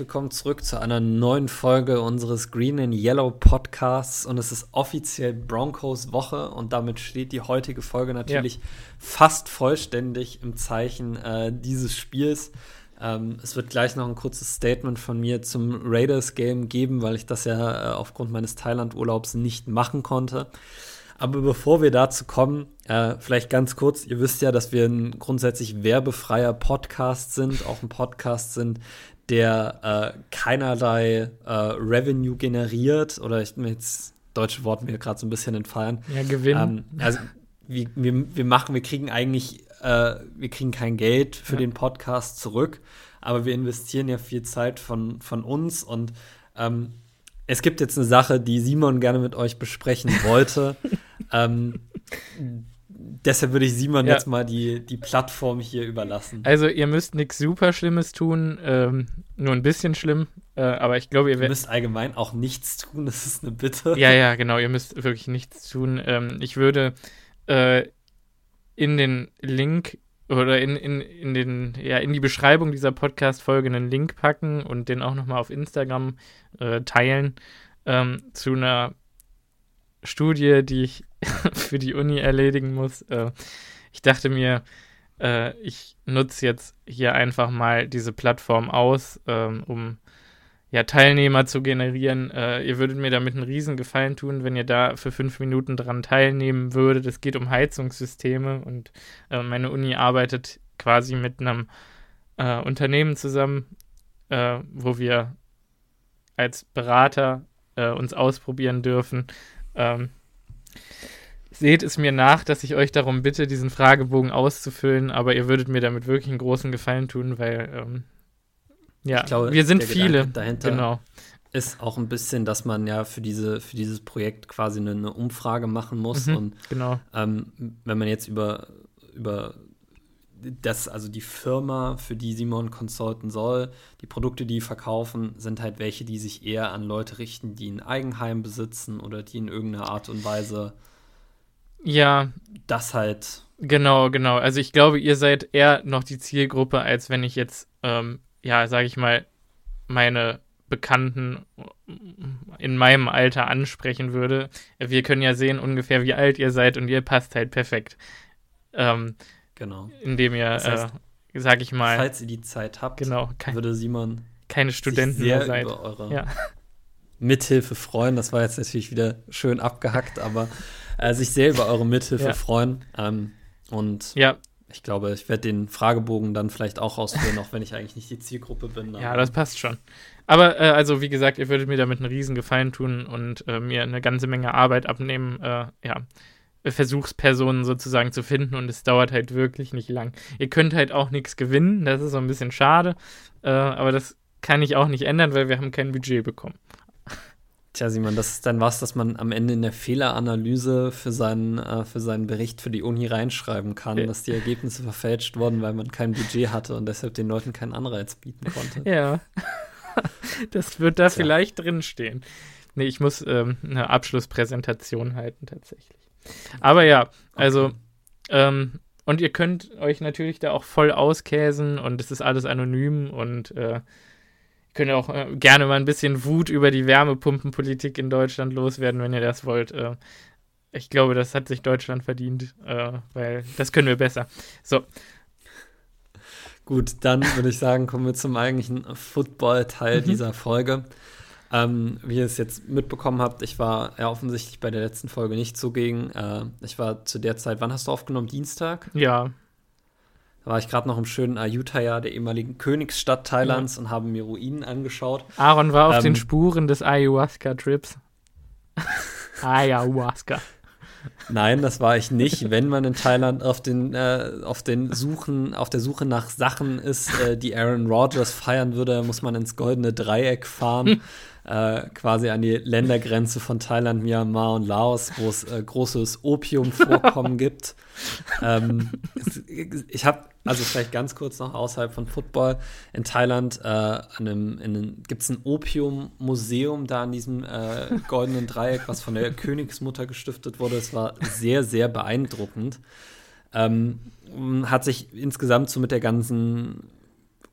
Willkommen zurück zu einer neuen Folge unseres Green and Yellow Podcasts. Und es ist offiziell Broncos Woche und damit steht die heutige Folge natürlich ja. fast vollständig im Zeichen äh, dieses Spiels. Ähm, es wird gleich noch ein kurzes Statement von mir zum Raiders Game geben, weil ich das ja äh, aufgrund meines Thailand-Urlaubs nicht machen konnte. Aber bevor wir dazu kommen, äh, vielleicht ganz kurz, ihr wisst ja, dass wir ein grundsätzlich werbefreier Podcast sind, auch ein Podcast sind, der äh, keinerlei äh, Revenue generiert oder ich mir jetzt deutsche Worte mir gerade so ein bisschen entfallen. Ja, Gewinn. Ähm, also wir, wir, wir machen, wir kriegen eigentlich, äh, wir kriegen kein Geld für ja. den Podcast zurück, aber wir investieren ja viel Zeit von, von uns und ähm, es gibt jetzt eine Sache, die Simon gerne mit euch besprechen wollte. ähm, deshalb würde ich Simon ja. jetzt mal die, die Plattform hier überlassen. Also ihr müsst nichts super Schlimmes tun, ähm, nur ein bisschen schlimm, äh, aber ich glaube, ihr werdet... Ihr müsst allgemein auch nichts tun, das ist eine Bitte. Ja, ja, genau, ihr müsst wirklich nichts tun. Ähm, ich würde äh, in den Link oder in, in, in, den, ja, in die Beschreibung dieser Podcast-Folge einen Link packen und den auch nochmal auf Instagram äh, teilen ähm, zu einer Studie, die ich für die Uni erledigen muss. Äh, ich dachte mir, äh, ich nutze jetzt hier einfach mal diese Plattform aus, ähm, um ja, Teilnehmer zu generieren. Äh, ihr würdet mir damit einen riesen Gefallen tun, wenn ihr da für fünf Minuten dran teilnehmen würdet. Es geht um Heizungssysteme und meine Uni arbeitet quasi mit einem Unternehmen zusammen, wo wir als Berater uns ausprobieren dürfen. Ähm, seht es mir nach, dass ich euch darum bitte, diesen Fragebogen auszufüllen, aber ihr würdet mir damit wirklich einen großen Gefallen tun, weil ähm, ja, glaube, wir sind viele. dahinter genau. ist auch ein bisschen, dass man ja für diese für dieses Projekt quasi eine, eine Umfrage machen muss mhm, und genau. ähm, wenn man jetzt über über das, also die Firma, für die Simon consulten soll, die Produkte, die verkaufen, sind halt welche, die sich eher an Leute richten, die ein Eigenheim besitzen oder die in irgendeiner Art und Weise ja. Das halt. Genau, genau. Also ich glaube, ihr seid eher noch die Zielgruppe, als wenn ich jetzt, ähm, ja, sage ich mal, meine Bekannten in meinem Alter ansprechen würde. Wir können ja sehen ungefähr, wie alt ihr seid und ihr passt halt perfekt. Ähm, genau. Indem ihr, das heißt, äh, sag ich mal. Falls ihr die Zeit habt, genau, kein, würde Simon keine Studenten mehr seid. Über eure ja. Mithilfe freuen. Das war jetzt natürlich wieder schön abgehackt, aber äh, sich sehr über eure Mithilfe ja. freuen. Ähm, und ja. ich glaube, ich werde den Fragebogen dann vielleicht auch ausführen, auch wenn ich eigentlich nicht die Zielgruppe bin. Ja, das passt schon. Aber äh, also, wie gesagt, ihr würdet mir damit einen riesen Gefallen tun und äh, mir eine ganze Menge Arbeit abnehmen, äh, ja, Versuchspersonen sozusagen zu finden und es dauert halt wirklich nicht lang. Ihr könnt halt auch nichts gewinnen, das ist so ein bisschen schade, äh, aber das kann ich auch nicht ändern, weil wir haben kein Budget bekommen. Tja, Simon, das ist dann was, dass man am Ende in der Fehleranalyse für seinen, äh, für seinen Bericht für die Uni reinschreiben kann, ja. dass die Ergebnisse verfälscht wurden, weil man kein Budget hatte und deshalb den Leuten keinen Anreiz bieten konnte. Ja. das wird da Tja. vielleicht drinstehen. Nee, ich muss ähm, eine Abschlusspräsentation halten, tatsächlich. Aber ja, also, okay. ähm, und ihr könnt euch natürlich da auch voll auskäsen und es ist alles anonym und äh, könnt auch äh, gerne mal ein bisschen Wut über die Wärmepumpenpolitik in Deutschland loswerden, wenn ihr das wollt. Äh, ich glaube, das hat sich Deutschland verdient, äh, weil das können wir besser. So. Gut, dann würde ich sagen, kommen wir zum eigentlichen Football-Teil mhm. dieser Folge. Ähm, wie ihr es jetzt mitbekommen habt, ich war ja offensichtlich bei der letzten Folge nicht zugegen. Äh, ich war zu der Zeit, wann hast du aufgenommen? Dienstag? Ja. Da war ich gerade noch im schönen Ayutthaya, der ehemaligen Königsstadt Thailands, ja. und habe mir Ruinen angeschaut. Aaron war auf ähm, den Spuren des Ayahuasca-Trips. Ayahuasca. Nein, das war ich nicht. Wenn man in Thailand auf den, äh, auf den Suchen, auf der Suche nach Sachen ist, äh, die Aaron Rodgers feiern würde, muss man ins goldene Dreieck fahren. äh, quasi an die Ländergrenze von Thailand, Myanmar und Laos, wo es äh, großes Opiumvorkommen gibt. Ähm, ich habe, also vielleicht ganz kurz noch außerhalb von Football, in Thailand äh, gibt es ein Opiummuseum da an diesem äh, goldenen Dreieck, was von der Königsmutter gestiftet wurde. Es war sehr, sehr beeindruckend. Ähm, hat sich insgesamt so mit der ganzen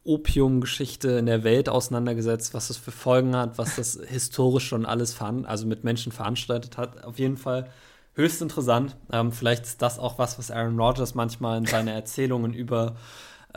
Opiumgeschichte in der Welt auseinandergesetzt, was das für Folgen hat, was das historisch schon alles also mit Menschen veranstaltet hat. Auf jeden Fall höchst interessant. Ähm, vielleicht ist das auch was, was Aaron Rodgers manchmal in seine Erzählungen über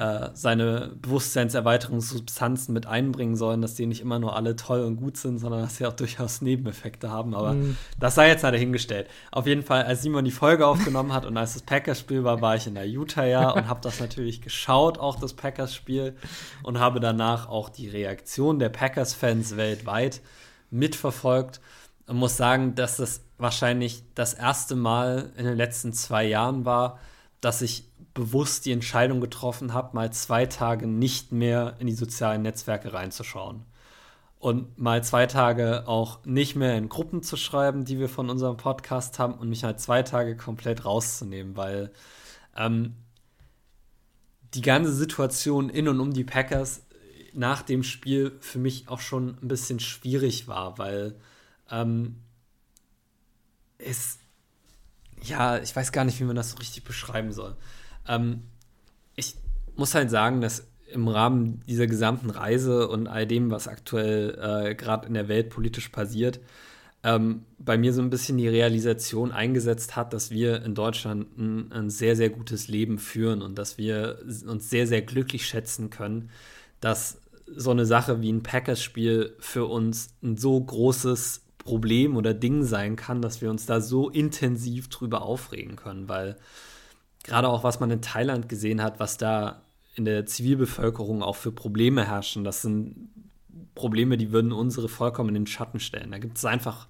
äh, seine Bewusstseinserweiterungssubstanzen mit einbringen sollen, dass die nicht immer nur alle toll und gut sind, sondern dass sie auch durchaus Nebeneffekte haben. Aber mm. das sei jetzt mal dahingestellt. Auf jeden Fall, als Simon die Folge aufgenommen hat und als das Packers-Spiel war, war ich in der Utah ja und habe das natürlich geschaut, auch das Packers-Spiel, und habe danach auch die Reaktion der Packers-Fans weltweit mitverfolgt und muss sagen, dass das wahrscheinlich das erste Mal in den letzten zwei Jahren war, dass ich bewusst die Entscheidung getroffen habe, mal zwei Tage nicht mehr in die sozialen Netzwerke reinzuschauen. Und mal zwei Tage auch nicht mehr in Gruppen zu schreiben, die wir von unserem Podcast haben, und mich halt zwei Tage komplett rauszunehmen, weil ähm, die ganze Situation in und um die Packers nach dem Spiel für mich auch schon ein bisschen schwierig war, weil ähm, es, ja, ich weiß gar nicht, wie man das so richtig beschreiben soll. Ähm, ich muss halt sagen, dass im Rahmen dieser gesamten Reise und all dem, was aktuell äh, gerade in der Welt politisch passiert, ähm, bei mir so ein bisschen die Realisation eingesetzt hat, dass wir in Deutschland ein, ein, sehr, sehr gutes Leben führen und dass wir uns sehr, sehr glücklich schätzen können, dass so eine Sache wie ein Packers-Spiel für uns ein so großes Problem oder Ding sein kann, dass wir uns da so intensiv drüber aufregen können, weil gerade auch was man in Thailand gesehen hat, was da in der Zivilbevölkerung auch für Probleme herrschen, das sind Probleme, die würden unsere vollkommen in den Schatten stellen. Da gibt es einfach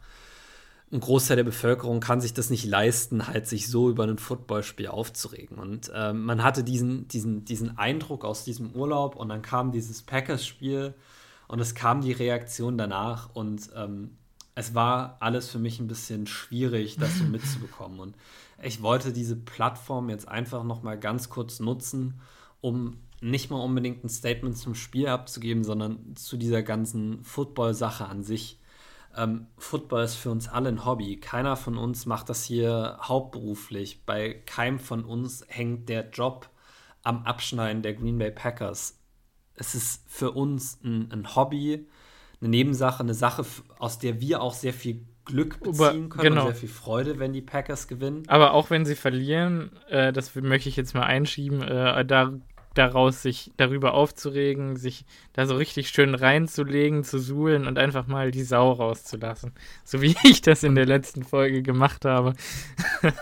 ein Großteil der Bevölkerung kann sich das nicht leisten, halt sich so über ein Footballspiel aufzuregen. Und äh, man hatte diesen, diesen, diesen Eindruck aus diesem Urlaub und dann kam dieses Packers-Spiel und es kam die Reaktion danach und ähm, es war alles für mich ein bisschen schwierig, das so mitzubekommen. Und ich wollte diese Plattform jetzt einfach noch mal ganz kurz nutzen, um nicht mal unbedingt ein Statement zum Spiel abzugeben, sondern zu dieser ganzen Football-Sache an sich. Ähm, Football ist für uns alle ein Hobby. Keiner von uns macht das hier hauptberuflich. Bei keinem von uns hängt der Job am Abschneiden der Green Bay Packers. Es ist für uns ein, ein Hobby, eine Nebensache, eine Sache, aus der wir auch sehr viel Glück beziehen können genau. und sehr viel Freude, wenn die Packers gewinnen. Aber auch wenn sie verlieren, äh, das möchte ich jetzt mal einschieben, äh, da daraus sich darüber aufzuregen, sich da so richtig schön reinzulegen, zu suhlen und einfach mal die Sau rauszulassen. So wie ich das in der letzten Folge gemacht habe.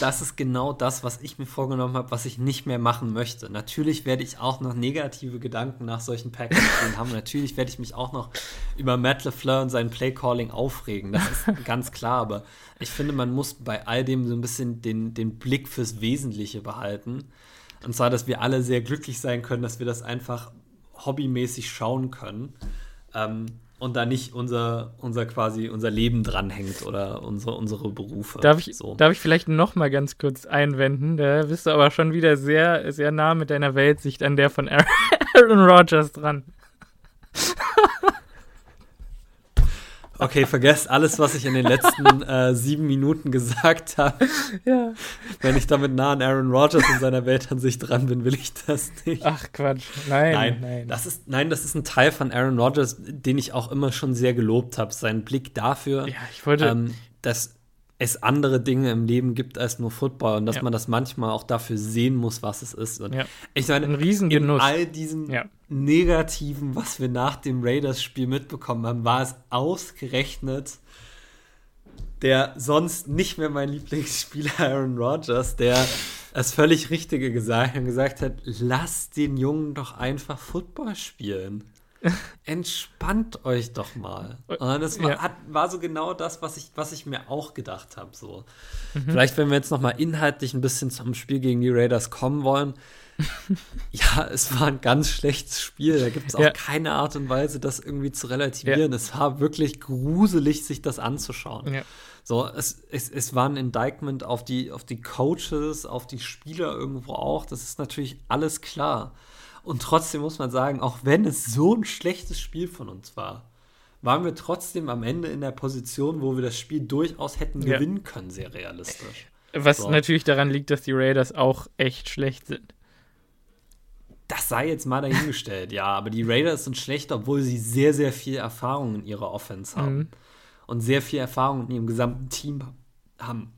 das ist genau das, was ich mir vorgenommen habe, was ich nicht mehr machen möchte. Natürlich werde ich auch noch negative Gedanken nach solchen Packages haben. Natürlich werde ich mich auch noch über Matt LeFleur und sein Playcalling aufregen. Das ist ganz klar. Aber ich finde, man muss bei all dem so ein bisschen den, den Blick fürs Wesentliche behalten. Und zwar, dass wir alle sehr glücklich sein können, dass wir das einfach hobbymäßig schauen können. Ähm, und da nicht unser, unser quasi unser Leben dranhängt oder unsere, unsere Berufe. Darf ich, so. darf ich vielleicht noch mal ganz kurz einwenden? Da bist du aber schon wieder sehr, sehr nah mit deiner Weltsicht an der von Aaron Rodgers dran. Okay, vergesst alles, was ich in den letzten äh, sieben Minuten gesagt habe. Ja. Wenn ich damit nah an Aaron Rodgers in seiner Weltansicht dran bin, will ich das nicht. Ach Quatsch, nein, nein, nein. Das ist, nein, das ist ein Teil von Aaron Rodgers, den ich auch immer schon sehr gelobt habe. Sein Blick dafür, ja, ich wollte, ähm, dass es andere Dinge im Leben gibt als nur Football und dass ja. man das manchmal auch dafür sehen muss, was es ist. Und ja. Ich meine, ein Riesengenuss. in all diesem ja. Negativen, was wir nach dem Raiders-Spiel mitbekommen haben, war es ausgerechnet der sonst nicht mehr mein Lieblingsspieler Aaron Rodgers, der es völlig Richtige gesagt und gesagt hat, lass den Jungen doch einfach Football spielen. Entspannt euch doch mal. Und das war, ja. hat, war, so genau das, was ich, was ich mir auch gedacht habe. So. Mhm. Vielleicht, wenn wir jetzt noch mal inhaltlich ein bisschen zum Spiel gegen die Raiders kommen wollen. ja, es war ein ganz schlechtes Spiel. Da gibt es auch ja. keine Art und Weise, das irgendwie zu relativieren. Ja. Es war wirklich gruselig, sich das anzuschauen. So, es, es, es war ein Indictment auf die, auf die Coaches, auf die Spieler irgendwo auch. Das ist natürlich alles klar. Und trotzdem muss man sagen, auch wenn es so ein schlechtes Spiel von uns war, waren wir trotzdem am Ende in der Position, wo wir das Spiel durchaus hätten ja. gewinnen können, sehr realistisch. Was so. natürlich daran liegt, dass die Raiders auch echt schlecht sind. das sei jetzt mal dahingestellt, ja. Aber die Raiders sind schlecht, obwohl sie sehr, sehr viel Erfahrung in ihrer Offense haben. Mhm. Und sehr viel Erfahrung in ihrem gesamten Team haben.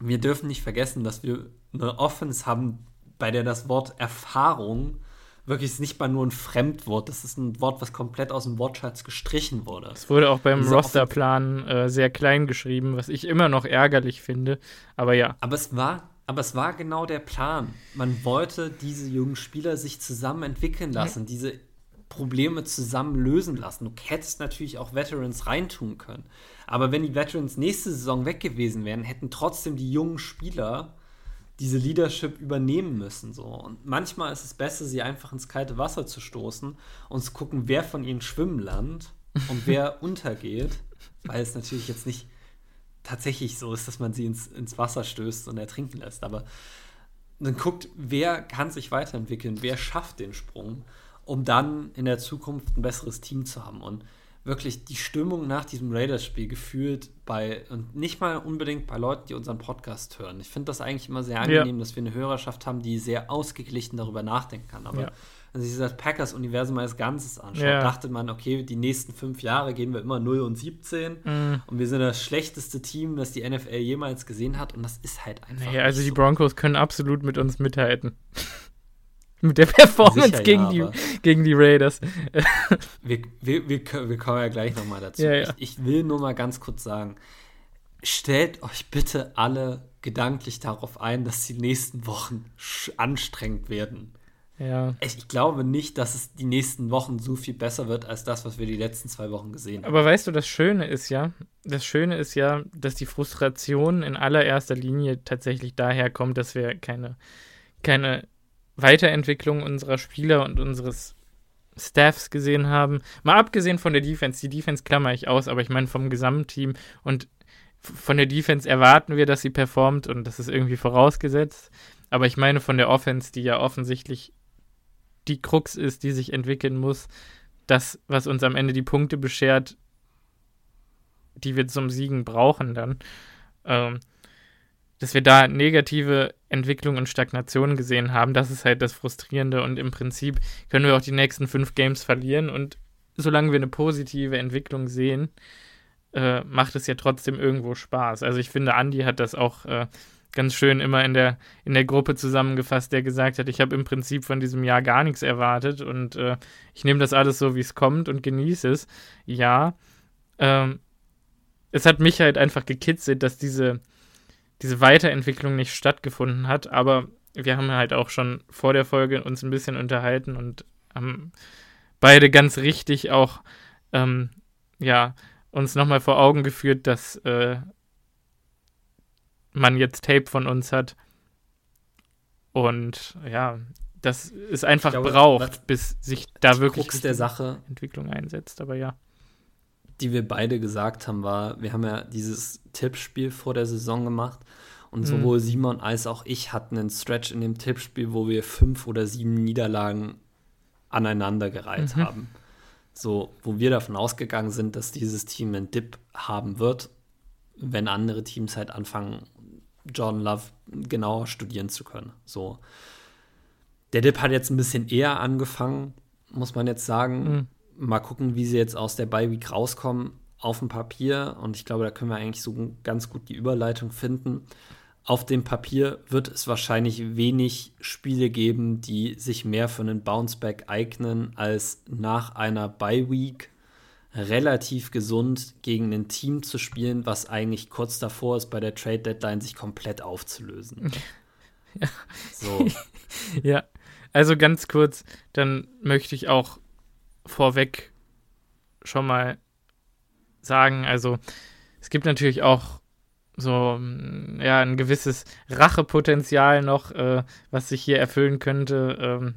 Wir dürfen nicht vergessen, dass wir eine Offense haben, bei der das Wort Erfahrung wirklich nicht mal nur ein Fremdwort. Das ist ein Wort, was komplett aus dem Wortschatz gestrichen wurde. Es wurde auch beim Rosterplan äh, sehr klein geschrieben, was ich immer noch ärgerlich finde. Aber ja. Aber es war, aber es war genau der Plan. Man wollte diese jungen Spieler sich zusammen entwickeln lassen, mhm. diese Probleme zusammen lösen lassen. Du hättest natürlich auch Veterans reintun können. Aber wenn die Veterans nächste Saison weg gewesen wären, hätten trotzdem die jungen Spieler diese Leadership übernehmen müssen. So. Und manchmal ist es besser, sie einfach ins kalte Wasser zu stoßen und zu gucken, wer von ihnen schwimmen lernt und wer untergeht, weil es natürlich jetzt nicht tatsächlich so ist, dass man sie ins, ins Wasser stößt und ertrinken lässt. Aber dann guckt, wer kann sich weiterentwickeln, wer schafft den Sprung, um dann in der Zukunft ein besseres Team zu haben. Und wirklich die Stimmung nach diesem Raiders-Spiel gefühlt bei, und nicht mal unbedingt bei Leuten, die unseren Podcast hören. Ich finde das eigentlich immer sehr angenehm, ja. dass wir eine Hörerschaft haben, die sehr ausgeglichen darüber nachdenken kann. Aber ja. wenn sich das Packers-Universum als Ganzes anschaut, ja. dachte man, okay, die nächsten fünf Jahre gehen wir immer 0 und 17 mhm. und wir sind das schlechteste Team, das die NFL jemals gesehen hat und das ist halt einfach. Naja, also die Broncos können absolut mit uns mithalten. Mit der Performance Sicher, gegen, ja, die, gegen die Raiders. wir, wir, wir, wir kommen ja gleich nochmal dazu. Ja, ja. Ich, ich will nur mal ganz kurz sagen, stellt euch bitte alle gedanklich darauf ein, dass die nächsten Wochen anstrengend werden. Ja. Ich, ich, glaube nicht, dass es die nächsten Wochen so viel besser wird als das, was wir die letzten zwei Wochen gesehen haben. Aber weißt du, das Schöne ist ja, das Schöne ist ja, dass die Frustration in allererster Linie tatsächlich daher kommt, dass wir keine, keine Weiterentwicklung unserer Spieler und unseres Staffs gesehen haben. Mal abgesehen von der Defense, die Defense klammer ich aus, aber ich meine vom Gesamtteam und von der Defense erwarten wir, dass sie performt und das ist irgendwie vorausgesetzt. Aber ich meine von der Offense, die ja offensichtlich die Krux ist, die sich entwickeln muss, das, was uns am Ende die Punkte beschert, die wir zum Siegen brauchen dann. Ähm, dass wir da negative Entwicklung und Stagnation gesehen haben. Das ist halt das Frustrierende und im Prinzip können wir auch die nächsten fünf Games verlieren und solange wir eine positive Entwicklung sehen, äh, macht es ja trotzdem irgendwo Spaß. Also ich finde, Andy hat das auch äh, ganz schön immer in der, in der Gruppe zusammengefasst, der gesagt hat, ich habe im Prinzip von diesem Jahr gar nichts erwartet und äh, ich nehme das alles so, wie es kommt und genieße es. Ja, ähm, es hat mich halt einfach gekitzelt, dass diese diese Weiterentwicklung nicht stattgefunden hat. Aber wir haben halt auch schon vor der Folge uns ein bisschen unterhalten und haben beide ganz richtig auch ähm, ja, uns nochmal vor Augen geführt, dass äh, man jetzt Tape von uns hat. Und ja, das ist einfach glaube, braucht, bis sich da wirklich der Sache Entwicklung einsetzt. Aber ja die wir beide gesagt haben, war, wir haben ja dieses Tippspiel vor der Saison gemacht und mhm. sowohl Simon als auch ich hatten einen Stretch in dem Tippspiel, wo wir fünf oder sieben Niederlagen aneinandergereiht mhm. haben. So, wo wir davon ausgegangen sind, dass dieses Team einen Dip haben wird, wenn andere Teams halt anfangen, Jordan Love genauer studieren zu können. So. Der Dip hat jetzt ein bisschen eher angefangen, muss man jetzt sagen. Mhm mal gucken, wie sie jetzt aus der Bye Week rauskommen auf dem Papier. Und ich glaube, da können wir eigentlich so ganz gut die Überleitung finden. Auf dem Papier wird es wahrscheinlich wenig Spiele geben, die sich mehr für einen Bounceback eignen, als nach einer Bye Week relativ gesund gegen ein Team zu spielen, was eigentlich kurz davor ist, bei der Trade Deadline sich komplett aufzulösen. Ja. So. ja, also ganz kurz, dann möchte ich auch vorweg schon mal sagen. Also es gibt natürlich auch so mm, ja ein gewisses Rachepotenzial noch, äh, was sich hier erfüllen könnte. Ähm,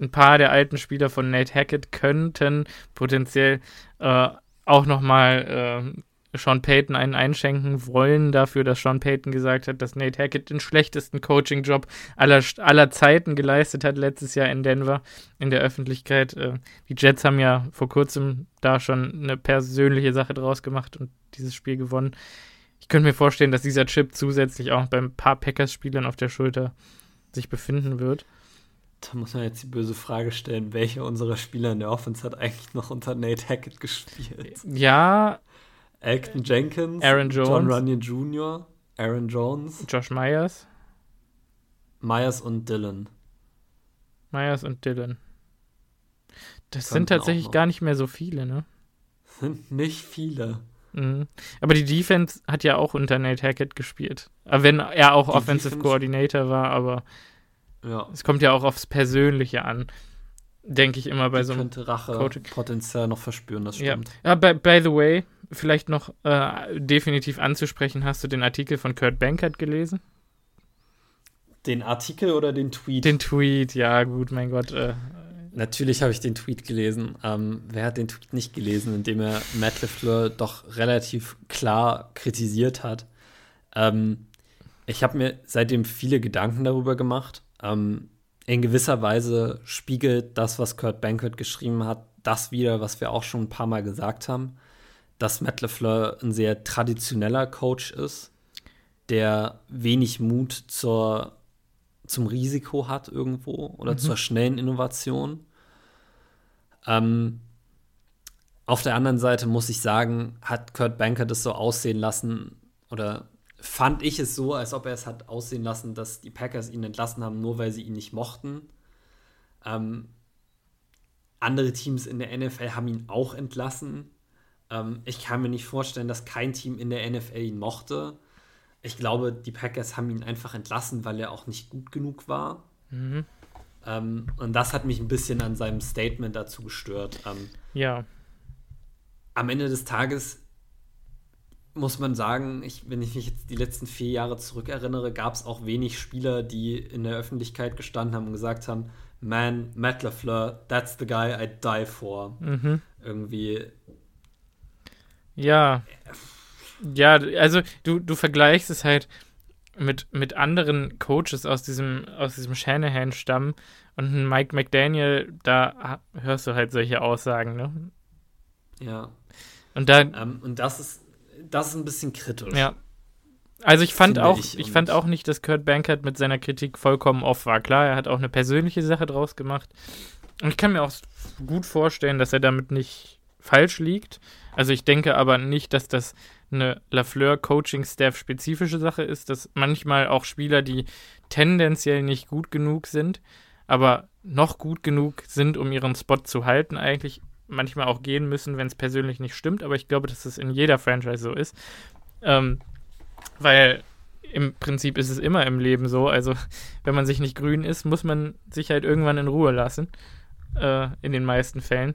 ein paar der alten Spieler von Nate Hackett könnten potenziell äh, auch noch mal äh, Sean Payton einen einschenken wollen dafür, dass Sean Payton gesagt hat, dass Nate Hackett den schlechtesten Coaching-Job aller, aller Zeiten geleistet hat letztes Jahr in Denver in der Öffentlichkeit. Äh, die Jets haben ja vor kurzem da schon eine persönliche Sache draus gemacht und dieses Spiel gewonnen. Ich könnte mir vorstellen, dass dieser Chip zusätzlich auch bei ein paar Packers-Spielern auf der Schulter sich befinden wird. Da muss man jetzt die böse Frage stellen, welcher unserer Spieler in der Offense hat eigentlich noch unter Nate Hackett gespielt? Ja. Elton Jenkins, Aaron Jones, John Runyon Jr., Aaron Jones, Josh Myers. Myers und Dylan. Myers und Dylan. Das sind tatsächlich gar nicht mehr so viele, ne? Sind nicht viele. Mhm. Aber die Defense hat ja auch unter Nate Hackett gespiert. Aber wenn er auch die Offensive Defense Coordinator war, aber ja. es kommt ja auch aufs Persönliche an. Denke ich immer bei die so einem könnte Rache Potenzial noch verspüren, das stimmt. Ja, ja by, by the way, vielleicht noch äh, definitiv anzusprechen, hast du den Artikel von Kurt Bankert gelesen? Den Artikel oder den Tweet? Den Tweet, ja, gut, mein Gott. Äh, Natürlich habe ich den Tweet gelesen. Ähm, wer hat den Tweet nicht gelesen, in dem er Matt LeFleur doch relativ klar kritisiert hat? Ähm, ich habe mir seitdem viele Gedanken darüber gemacht. Ähm, in gewisser Weise spiegelt das, was Kurt Bankert geschrieben hat, das wieder, was wir auch schon ein paar Mal gesagt haben, dass Matt LeFleur ein sehr traditioneller Coach ist, der wenig Mut zur zum Risiko hat irgendwo oder mhm. zur schnellen Innovation. Ähm, auf der anderen Seite muss ich sagen, hat Kurt Banker das so aussehen lassen oder fand ich es so, als ob er es hat aussehen lassen, dass die Packers ihn entlassen haben, nur weil sie ihn nicht mochten. Ähm, andere Teams in der NFL haben ihn auch entlassen. Ähm, ich kann mir nicht vorstellen, dass kein Team in der NFL ihn mochte ich glaube, die Packers haben ihn einfach entlassen, weil er auch nicht gut genug war. Mhm. Ähm, und das hat mich ein bisschen an seinem Statement dazu gestört. Ähm, ja. Am Ende des Tages muss man sagen, ich, wenn ich mich jetzt die letzten vier Jahre zurückerinnere, gab es auch wenig Spieler, die in der Öffentlichkeit gestanden haben und gesagt haben, man, Matt LaFleur, that's the guy I die for. Mhm. Irgendwie. Ja. Ja, also du, du vergleichst es halt mit, mit anderen Coaches aus diesem, aus diesem Shanahan-Stamm und Mike McDaniel, da hörst du halt solche Aussagen, ne? Ja. Und da. Ähm, und das ist, das ist ein bisschen kritisch. Ja. Also ich fand auch, ich, ich fand auch nicht, dass Kurt Bankert mit seiner Kritik vollkommen off war. Klar, er hat auch eine persönliche Sache draus gemacht. Und ich kann mir auch gut vorstellen, dass er damit nicht falsch liegt. Also ich denke aber nicht, dass das eine Lafleur-Coaching-Staff-spezifische Sache ist, dass manchmal auch Spieler, die tendenziell nicht gut genug sind, aber noch gut genug sind, um ihren Spot zu halten, eigentlich manchmal auch gehen müssen, wenn es persönlich nicht stimmt. Aber ich glaube, dass es in jeder Franchise so ist. Ähm, weil im Prinzip ist es immer im Leben so. Also, wenn man sich nicht grün ist, muss man sich halt irgendwann in Ruhe lassen. Äh, in den meisten Fällen.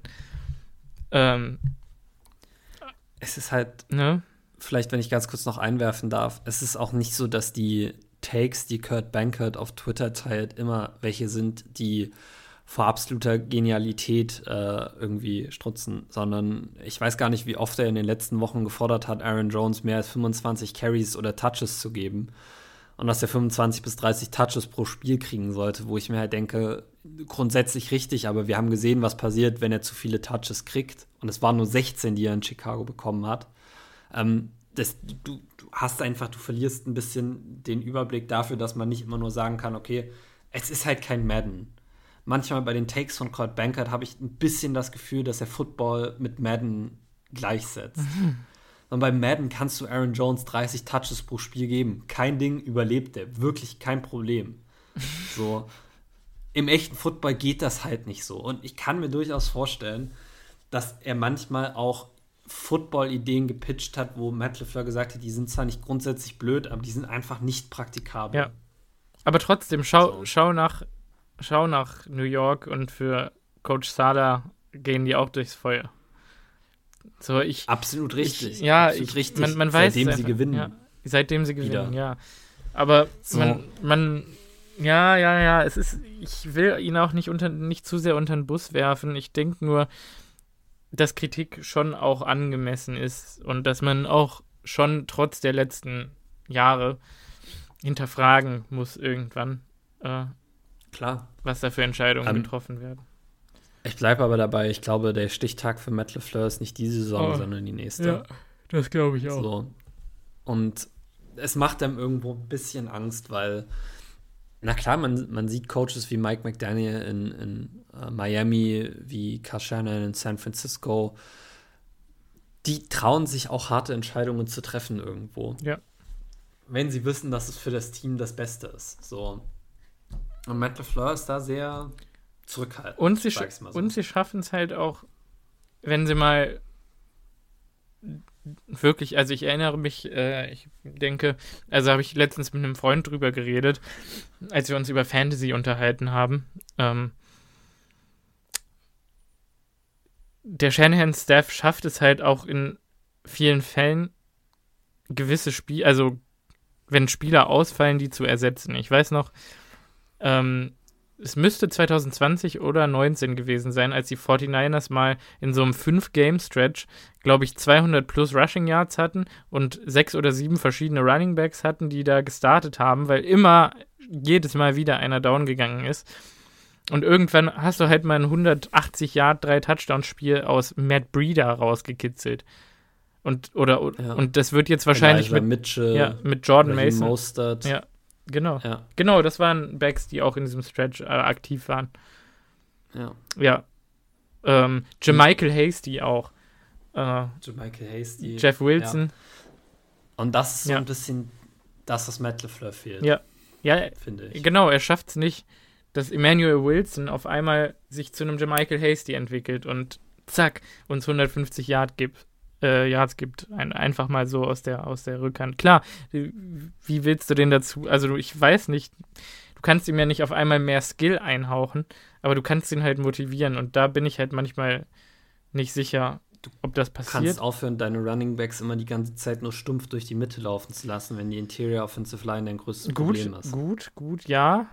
Ähm, es ist halt. Ne? vielleicht, wenn ich ganz kurz noch einwerfen darf, es ist auch nicht so, dass die Takes, die Kurt Bankert auf Twitter teilt, immer welche sind, die vor absoluter Genialität äh, irgendwie strutzen, sondern ich weiß gar nicht, wie oft er in den letzten Wochen gefordert hat, Aaron Jones mehr als 25 Carries oder Touches zu geben und dass er 25 bis 30 Touches pro Spiel kriegen sollte, wo ich mir halt denke, grundsätzlich richtig, aber wir haben gesehen, was passiert, wenn er zu viele Touches kriegt und es waren nur 16, die er in Chicago bekommen hat. Ähm, das, du, du hast einfach, du verlierst ein bisschen den Überblick dafür, dass man nicht immer nur sagen kann, okay, es ist halt kein Madden. Manchmal bei den Takes von Kurt Bankert habe ich ein bisschen das Gefühl, dass er Football mit Madden gleichsetzt. Mhm. Und bei Madden kannst du Aaron Jones 30 Touches pro Spiel geben. Kein Ding überlebt er. Wirklich kein Problem. So. Im echten Football geht das halt nicht so. Und ich kann mir durchaus vorstellen, dass er manchmal auch Football-Ideen gepitcht hat, wo Matt LeFleur gesagt hat, die sind zwar nicht grundsätzlich blöd, aber die sind einfach nicht praktikabel. Ja. Aber trotzdem, schau, so. schau, nach, schau nach New York und für Coach Sada gehen die auch durchs Feuer. So, ich, Absolut richtig. Ich, ja, Absolut ich, richtig. Man, man weiß seitdem sie gewinnen. Ja, seitdem sie gewinnen, Wieder. ja. Aber so. man, man, ja, ja, ja, es ist, ich will ihn auch nicht, unter, nicht zu sehr unter den Bus werfen. Ich denke nur, dass Kritik schon auch angemessen ist und dass man auch schon trotz der letzten Jahre hinterfragen muss irgendwann. Äh, Klar. Was da für Entscheidungen um, getroffen werden. Ich bleibe aber dabei, ich glaube, der Stichtag für Matt LeFleur ist nicht diese Saison, oh, sondern die nächste. Ja, das glaube ich auch. So. Und es macht einem irgendwo ein bisschen Angst, weil Na klar, man, man sieht Coaches wie Mike McDaniel in, in uh, Miami, wie Kashana in San Francisco. Die trauen sich auch harte Entscheidungen zu treffen irgendwo. Ja. Wenn sie wissen, dass es für das Team das Beste ist. So. Und Matt LeFleur ist da sehr zurückhaltend. Und sie, so. und sie schaffen es halt auch, wenn sie mal wirklich, also ich erinnere mich, äh, ich denke, also habe ich letztens mit einem Freund drüber geredet, als wir uns über Fantasy unterhalten haben. Ähm, der Shanahan-Staff schafft es halt auch in vielen Fällen, gewisse Spiele, also wenn Spieler ausfallen, die zu ersetzen. Ich weiß noch, ähm, es müsste 2020 oder 19 gewesen sein, als die 49ers mal in so einem 5-Game-Stretch, glaube ich, 200 plus Rushing Yards hatten und sechs oder sieben verschiedene Running Backs hatten, die da gestartet haben, weil immer jedes Mal wieder einer down gegangen ist. Und irgendwann hast du halt mal ein 180 Yard, drei Touchdowns-Spiel aus Matt Breeder rausgekitzelt. Und, oder, ja. und das wird jetzt wahrscheinlich mit, Mitchell, ja, mit Jordan Mason. Mostert. Ja, genau. Ja. Genau, das waren Backs, die auch in diesem Stretch äh, aktiv waren. Ja. Ja. Ähm, Jamichael Hasty auch. Äh, Jamichael Hasty. Jeff Wilson. Und das ist so ein bisschen das, was Matt LeFleur fehlt. Ja. Ja, finde ich. Genau, er schafft es nicht dass Emmanuel Wilson auf einmal sich zu einem Jamichael Hasty entwickelt und zack, uns 150 Yard gibt, äh, Yards gibt. Ein, einfach mal so aus der, aus der Rückhand. Klar, wie willst du den dazu? Also, ich weiß nicht. Du kannst ihm ja nicht auf einmal mehr Skill einhauchen, aber du kannst ihn halt motivieren und da bin ich halt manchmal nicht sicher, ob das passiert. Du kannst aufhören, deine Running Backs immer die ganze Zeit nur stumpf durch die Mitte laufen zu lassen, wenn die Interior Offensive Line dein größtes gut, Problem ist. Gut, gut, ja.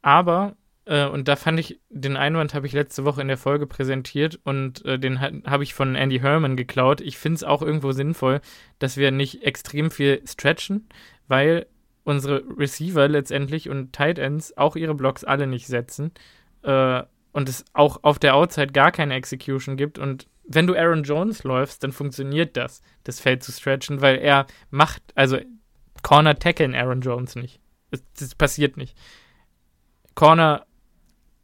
Aber äh, und da fand ich, den Einwand habe ich letzte Woche in der Folge präsentiert und äh, den habe ich von Andy Herman geklaut. Ich finde es auch irgendwo sinnvoll, dass wir nicht extrem viel stretchen, weil unsere Receiver letztendlich und Tight Ends auch ihre Blocks alle nicht setzen äh, und es auch auf der Outside gar keine Execution gibt und wenn du Aaron Jones läufst, dann funktioniert das, das Feld zu stretchen, weil er macht, also Corner tackeln Aaron Jones nicht. Das, das passiert nicht. Corner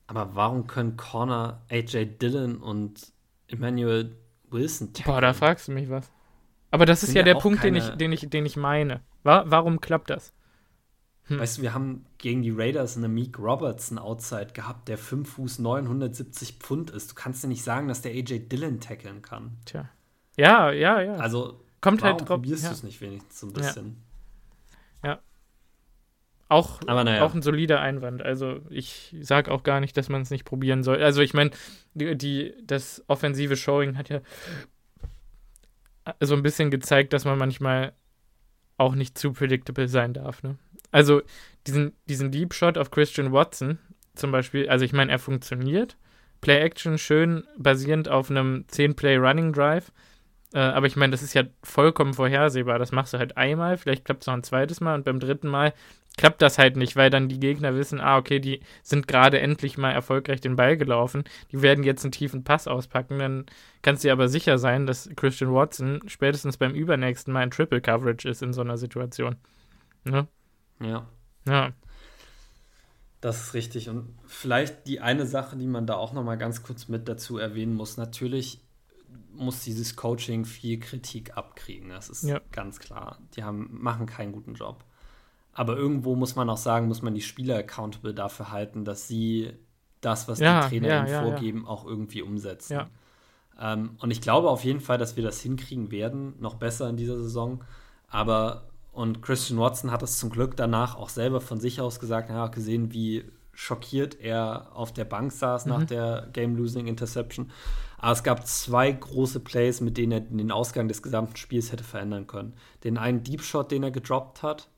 aber warum können Corner AJ Dillon und Emmanuel Wilson tackeln? Boah, da fragst du mich was. Aber das ist ja der Punkt, den ich, den, ich, den ich meine. warum klappt das? Hm. Weißt du, wir haben gegen die Raiders eine Meek Robertson Outside gehabt, der 5 Fuß 970 Pfund ist. Du kannst dir nicht sagen, dass der AJ Dillon tackeln kann. Tja. Ja, ja, ja. Also, Kommt halt drauf. probierst ja. du es nicht wenigstens so ein bisschen? Ja. ja. Auch, naja. auch ein solider Einwand. Also ich sage auch gar nicht, dass man es nicht probieren soll. Also ich meine, die, die, das offensive Showing hat ja so ein bisschen gezeigt, dass man manchmal auch nicht zu predictable sein darf. Ne? Also diesen, diesen Deep Shot auf Christian Watson zum Beispiel, also ich meine, er funktioniert. Play Action schön basierend auf einem 10-Play Running Drive. Äh, aber ich meine, das ist ja vollkommen vorhersehbar. Das machst du halt einmal, vielleicht klappt es noch ein zweites Mal und beim dritten Mal klappt das halt nicht, weil dann die Gegner wissen, ah, okay, die sind gerade endlich mal erfolgreich den Ball gelaufen, die werden jetzt einen tiefen Pass auspacken, dann kannst du dir aber sicher sein, dass Christian Watson spätestens beim übernächsten Mal ein Triple Coverage ist in so einer Situation. Ne? Ja. Ja. Das ist richtig. Und vielleicht die eine Sache, die man da auch noch mal ganz kurz mit dazu erwähnen muss, natürlich muss dieses Coaching viel Kritik abkriegen. Das ist ja. ganz klar. Die haben, machen keinen guten Job. Aber irgendwo muss man auch sagen, muss man die Spieler accountable dafür halten, dass sie das, was ja, die Trainer ja, ihnen vorgeben, auch irgendwie umsetzen. Ähm, und ich glaube auf jeden Fall, dass wir das hinkriegen werden, noch besser in dieser Saison. Aber, und Christian Watson hat es zum Glück danach auch selber von sich aus gesagt, er hat gesehen, wie schockiert er auf der Bank saß mhm. nach der Game-Losing Interception. Aber es gab zwei große Plays, mit denen er den Ausgang des gesamten Spiels hätte verändern können. Den einen Deep Shot, den er gedroppt hat,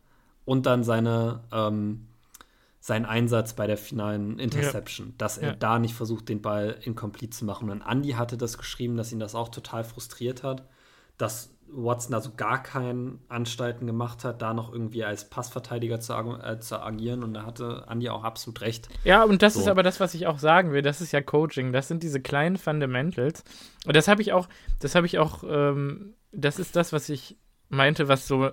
und dann seine, ähm, sein Einsatz bei der finalen Interception, ja. dass er ja. da nicht versucht, den Ball incomplete zu machen. Und Andy hatte das geschrieben, dass ihn das auch total frustriert hat, dass Watson also gar keinen Anstalten gemacht hat, da noch irgendwie als Passverteidiger zu, äh, zu agieren. Und da hatte Andy auch absolut recht. Ja, und das so. ist aber das, was ich auch sagen will. Das ist ja Coaching. Das sind diese kleinen Fundamentals. Und das habe ich auch, das habe ich auch, ähm, das ist das, was ich meinte, was so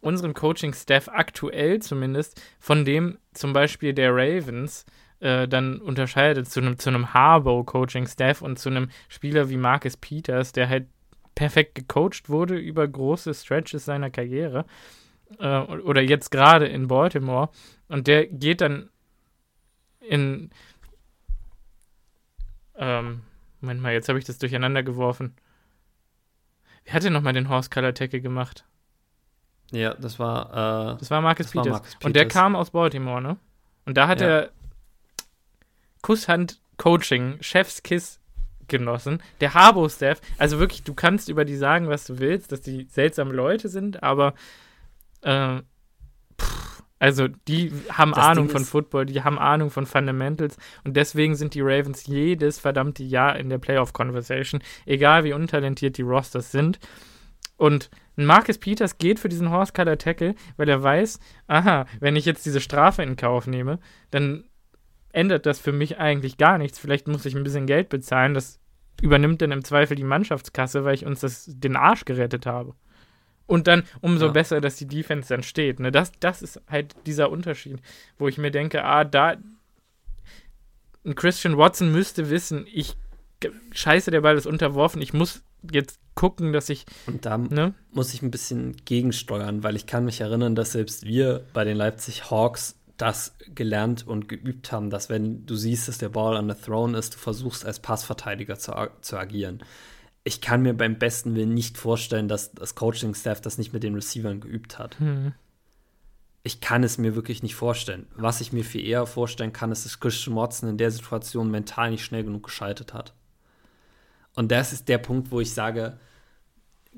unseren Coaching-Staff aktuell zumindest von dem zum Beispiel der Ravens äh, dann unterscheidet zu einem zu einem Harbour-Coaching-Staff und zu einem Spieler wie Marcus Peters, der halt perfekt gecoacht wurde über große Stretches seiner Karriere äh, oder jetzt gerade in Baltimore und der geht dann in ähm, Moment mal, jetzt habe ich das durcheinander geworfen. Wer hat denn nochmal den Horse Color Tackle gemacht? Ja, das war. Äh, das war Marcus, das Peters. War Marcus Peters. Und der kam aus Baltimore, ne? Und da hat ja. er Kusshand Coaching, Chefskiss genossen. Der Harbo-Staff, also wirklich, du kannst über die sagen, was du willst, dass die seltsame Leute sind, aber äh, pff, also die haben das Ahnung Ding von Football, die haben Ahnung von Fundamentals und deswegen sind die Ravens jedes verdammte Jahr in der Playoff-Conversation, egal wie untalentiert die Rosters sind. Und Marcus Peters geht für diesen Horse Color Tackle, weil er weiß, aha, wenn ich jetzt diese Strafe in Kauf nehme, dann ändert das für mich eigentlich gar nichts. Vielleicht muss ich ein bisschen Geld bezahlen. Das übernimmt dann im Zweifel die Mannschaftskasse, weil ich uns das, den Arsch gerettet habe. Und dann umso ja. besser, dass die Defense dann steht. Ne? Das, das ist halt dieser Unterschied, wo ich mir denke, ah, da ein Christian Watson müsste wissen, ich scheiße, der Ball ist unterworfen, ich muss jetzt gucken, dass ich. Und da ne? muss ich ein bisschen gegensteuern, weil ich kann mich erinnern, dass selbst wir bei den Leipzig Hawks das gelernt und geübt haben, dass wenn du siehst, dass der Ball an der Throne ist, du versuchst als Passverteidiger zu, zu agieren. Ich kann mir beim besten Willen nicht vorstellen, dass das Coaching-Staff das nicht mit den Receivern geübt hat. Hm. Ich kann es mir wirklich nicht vorstellen. Was ich mir viel eher vorstellen kann, ist, dass Christian Watson in der Situation mental nicht schnell genug geschaltet hat. Und das ist der Punkt, wo ich sage,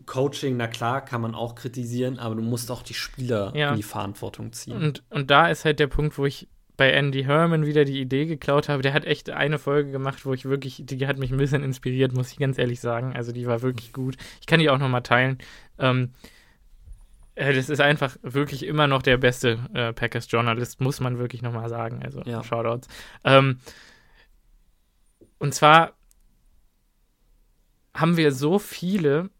Coaching, na klar, kann man auch kritisieren, aber du musst auch die Spieler ja. in die Verantwortung ziehen. Und, und da ist halt der Punkt, wo ich bei Andy Herman wieder die Idee geklaut habe. Der hat echt eine Folge gemacht, wo ich wirklich, die hat mich ein bisschen inspiriert, muss ich ganz ehrlich sagen. Also die war wirklich gut. Ich kann die auch nochmal teilen. Ähm, äh, das ist einfach wirklich immer noch der beste äh, Packers-Journalist, muss man wirklich nochmal sagen. Also ja. Shoutouts. Ähm, und zwar haben wir so viele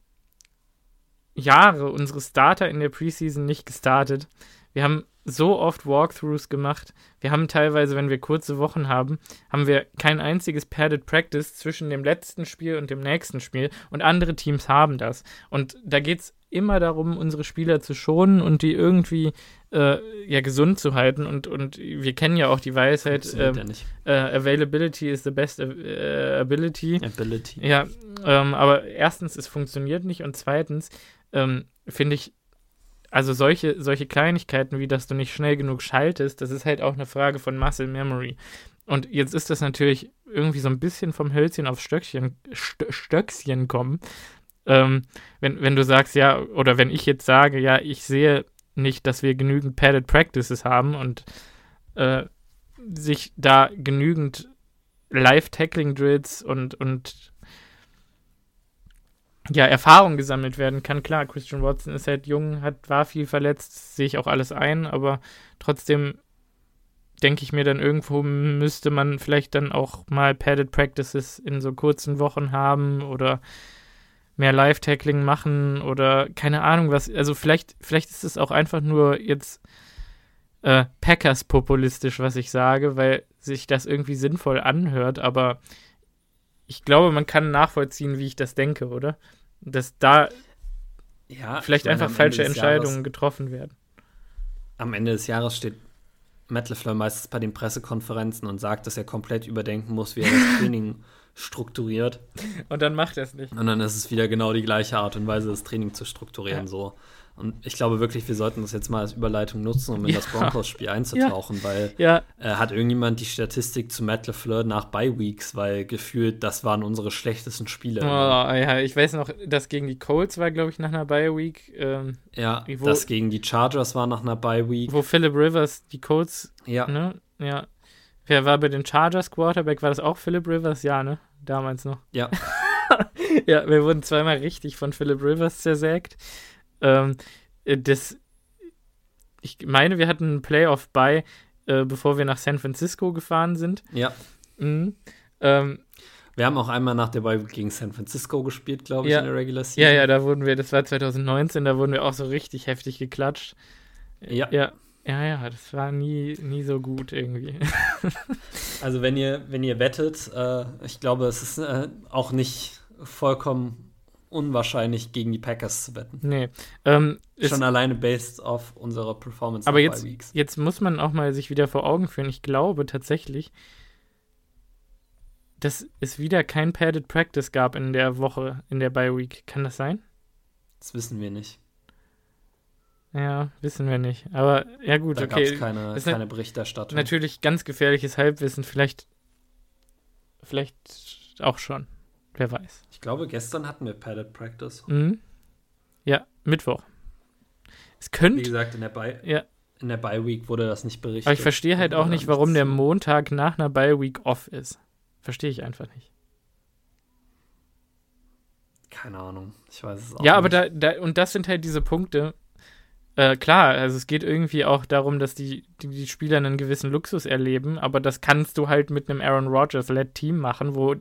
Jahre unsere Starter in der Preseason nicht gestartet. Wir haben so oft Walkthroughs gemacht. Wir haben teilweise, wenn wir kurze Wochen haben, haben wir kein einziges Padded Practice zwischen dem letzten Spiel und dem nächsten Spiel. Und andere Teams haben das. Und da geht es immer darum, unsere Spieler zu schonen und die irgendwie äh, ja gesund zu halten. Und, und wir kennen ja auch die Weisheit, äh, äh, Availability is the best äh, ability. Ability. Ja, ähm, aber erstens, es funktioniert nicht und zweitens ähm, finde ich, also solche, solche Kleinigkeiten, wie dass du nicht schnell genug schaltest, das ist halt auch eine Frage von Muscle Memory. Und jetzt ist das natürlich irgendwie so ein bisschen vom Hölzchen aufs Stöckchen, Stö Stöckchen kommen. Ähm, wenn, wenn du sagst, ja, oder wenn ich jetzt sage, ja, ich sehe nicht, dass wir genügend Padded Practices haben und äh, sich da genügend Live-Tackling-Drills und, und ja, Erfahrung gesammelt werden kann. Klar, Christian Watson ist halt jung, hat, war viel verletzt, sehe ich auch alles ein, aber trotzdem denke ich mir dann irgendwo müsste man vielleicht dann auch mal Padded Practices in so kurzen Wochen haben oder mehr Live-Tackling machen oder keine Ahnung was. Also vielleicht, vielleicht ist es auch einfach nur jetzt äh, Packers populistisch, was ich sage, weil sich das irgendwie sinnvoll anhört, aber ich glaube, man kann nachvollziehen, wie ich das denke, oder? Dass da ja, vielleicht meine, einfach falsche Entscheidungen Jahres, getroffen werden. Am Ende des Jahres steht Matt LeFleur meistens bei den Pressekonferenzen und sagt, dass er komplett überdenken muss, wie er das Training strukturiert. Und dann macht er es nicht. Und dann ist es wieder genau die gleiche Art und Weise, das Training zu strukturieren. Ja. So. Und ich glaube wirklich, wir sollten das jetzt mal als Überleitung nutzen, um in ja. das Broncos-Spiel einzutauchen, ja. weil ja. äh, hat irgendjemand die Statistik zu Matt LeFleur nach Bye Weeks, weil gefühlt, das waren unsere schlechtesten Spiele. Oh, ja, ich weiß noch, das gegen die Colts war, glaube ich, nach einer Bye Week. Ähm, ja, wo, das gegen die Chargers war nach einer Bye Week. Wo Philip Rivers die Colts, ja. ne? Ja. Wer war bei den Chargers Quarterback? War das auch Philip Rivers? Ja, ne? Damals noch. Ja. ja, wir wurden zweimal richtig von Philip Rivers zersägt. Ähm, äh, das, ich meine, wir hatten einen Playoff bei, äh, bevor wir nach San Francisco gefahren sind. Ja. Mhm. Ähm, Wir haben auch einmal nach der Bye gegen San Francisco gespielt, glaube ich, Ja. in der Regular Season. Ja, ja, da wurden wir, das war 2019, da wurden wir auch so richtig heftig geklatscht. Ja. Ja, ja, ja, das war nie, nie so gut irgendwie. Also wenn ihr, wenn ihr wettet, äh, ich glaube, es ist äh, auch nicht vollkommen unwahrscheinlich, gegen die Packers zu wetten. nee. Ähm, Schon alleine based auf unserer Performance aber jetzt, jetzt muss man auch mal sich wieder vor Augen führen. Ich glaube tatsächlich, dass es wieder kein Padded Practice gab in der Woche, in der Bye Week. Kann das sein? Das wissen wir nicht. Ja, wissen wir nicht. Aber ja gut, Da gab okay. es keine, ist ne- keine Berichterstattung. Natürlich ganz gefährliches Halbwissen. Vielleicht, vielleicht auch schon. Wer weiß. Ich glaube, gestern hatten wir Padded Practice. Mhm. Ja, Mittwoch. Es Wie könnte. gesagt, in der Bye, Ja. in der Bye Week wurde das nicht berichtet. Aber ich verstehe halt auch nicht, warum der. Montag nach einer Bye Week off ist. Verstehe ich einfach nicht. Keine Ahnung. Ich weiß es auch Ja, aber nicht. da, da, und das sind halt diese Punkte. Äh, klar, also es geht irgendwie auch darum, dass die, die, die Spieler einen gewissen Luxus erleben, aber das kannst du halt mit einem Aaron Rodgers-led Team machen, wo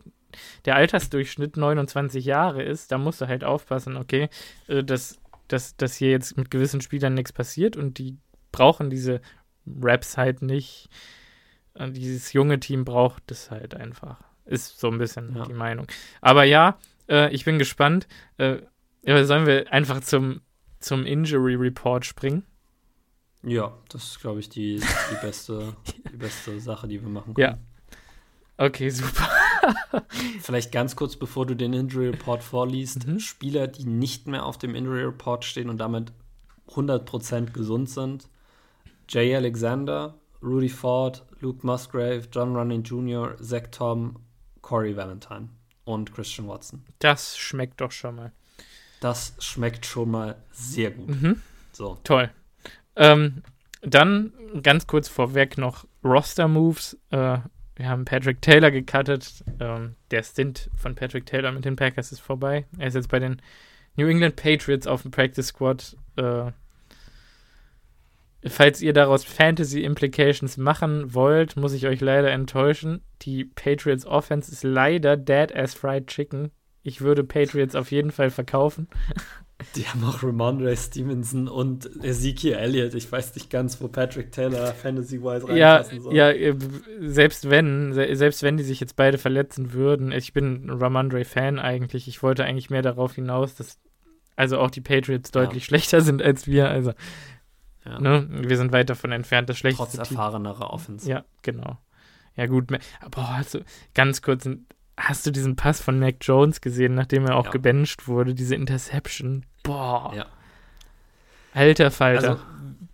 der Altersdurchschnitt 29 Jahre ist. Da musst du halt aufpassen, okay, äh, dass, dass, dass hier jetzt mit gewissen Spielern nichts passiert und die brauchen diese Raps halt nicht. Äh, dieses junge Team braucht das halt einfach. Ist so ein bisschen Ja. die Meinung. Aber ja, äh, ich bin gespannt. Äh, ja, sollen wir einfach zum, zum Injury Report springen? Ja, das ist, glaube ich, die, die, beste, die beste Sache, die wir machen Ja. können. Okay, super. Vielleicht ganz kurz, bevor du den Injury Report vorliest. Mhm. Spieler, die nicht mehr auf dem Injury Report stehen und damit 100% gesund sind. Jay Alexander, Rudy Ford, Luke Musgrave, John Running Jr., Zach Tom, Corey Valentine und Christian Watson. Das schmeckt doch schon mal. Das schmeckt schon mal sehr gut. Mhm. So, Toll. Ähm, dann ganz kurz vorweg noch Roster-Moves. Äh, wir haben Patrick Taylor gecuttet. Ähm, der Stint von Patrick Taylor mit den Packers ist vorbei. Er ist jetzt bei den New England Patriots auf dem Practice Squad. Äh, falls ihr daraus Fantasy Implications machen wollt, muss ich euch leider enttäuschen. Die Patriots Offense ist leider dead as fried chicken. Ich würde Patriots auf jeden Fall verkaufen. die haben auch Ramondre Stevenson und Ezekiel Elliott. Ich weiß nicht ganz, wo Patrick Taylor Fantasy-wise Ja, reinpassen soll. ja, äh, selbst wenn, se- selbst wenn die sich jetzt beide verletzen würden, ich bin Ramondre-Fan eigentlich. Ich wollte eigentlich mehr darauf hinaus, dass also auch die Patriots Ja. deutlich schlechter sind als wir. Also, Ja. ne, wir sind weit davon entfernt, das Trotz schlechteste Team. erfahrenerer Offense. Ja, genau. Ja, gut. Aber also, ganz kurz, hast du diesen Pass von Mac Jones gesehen, nachdem er auch Ja. gebencht wurde, diese Interception? Boah. Ja. Alter Falter. Also,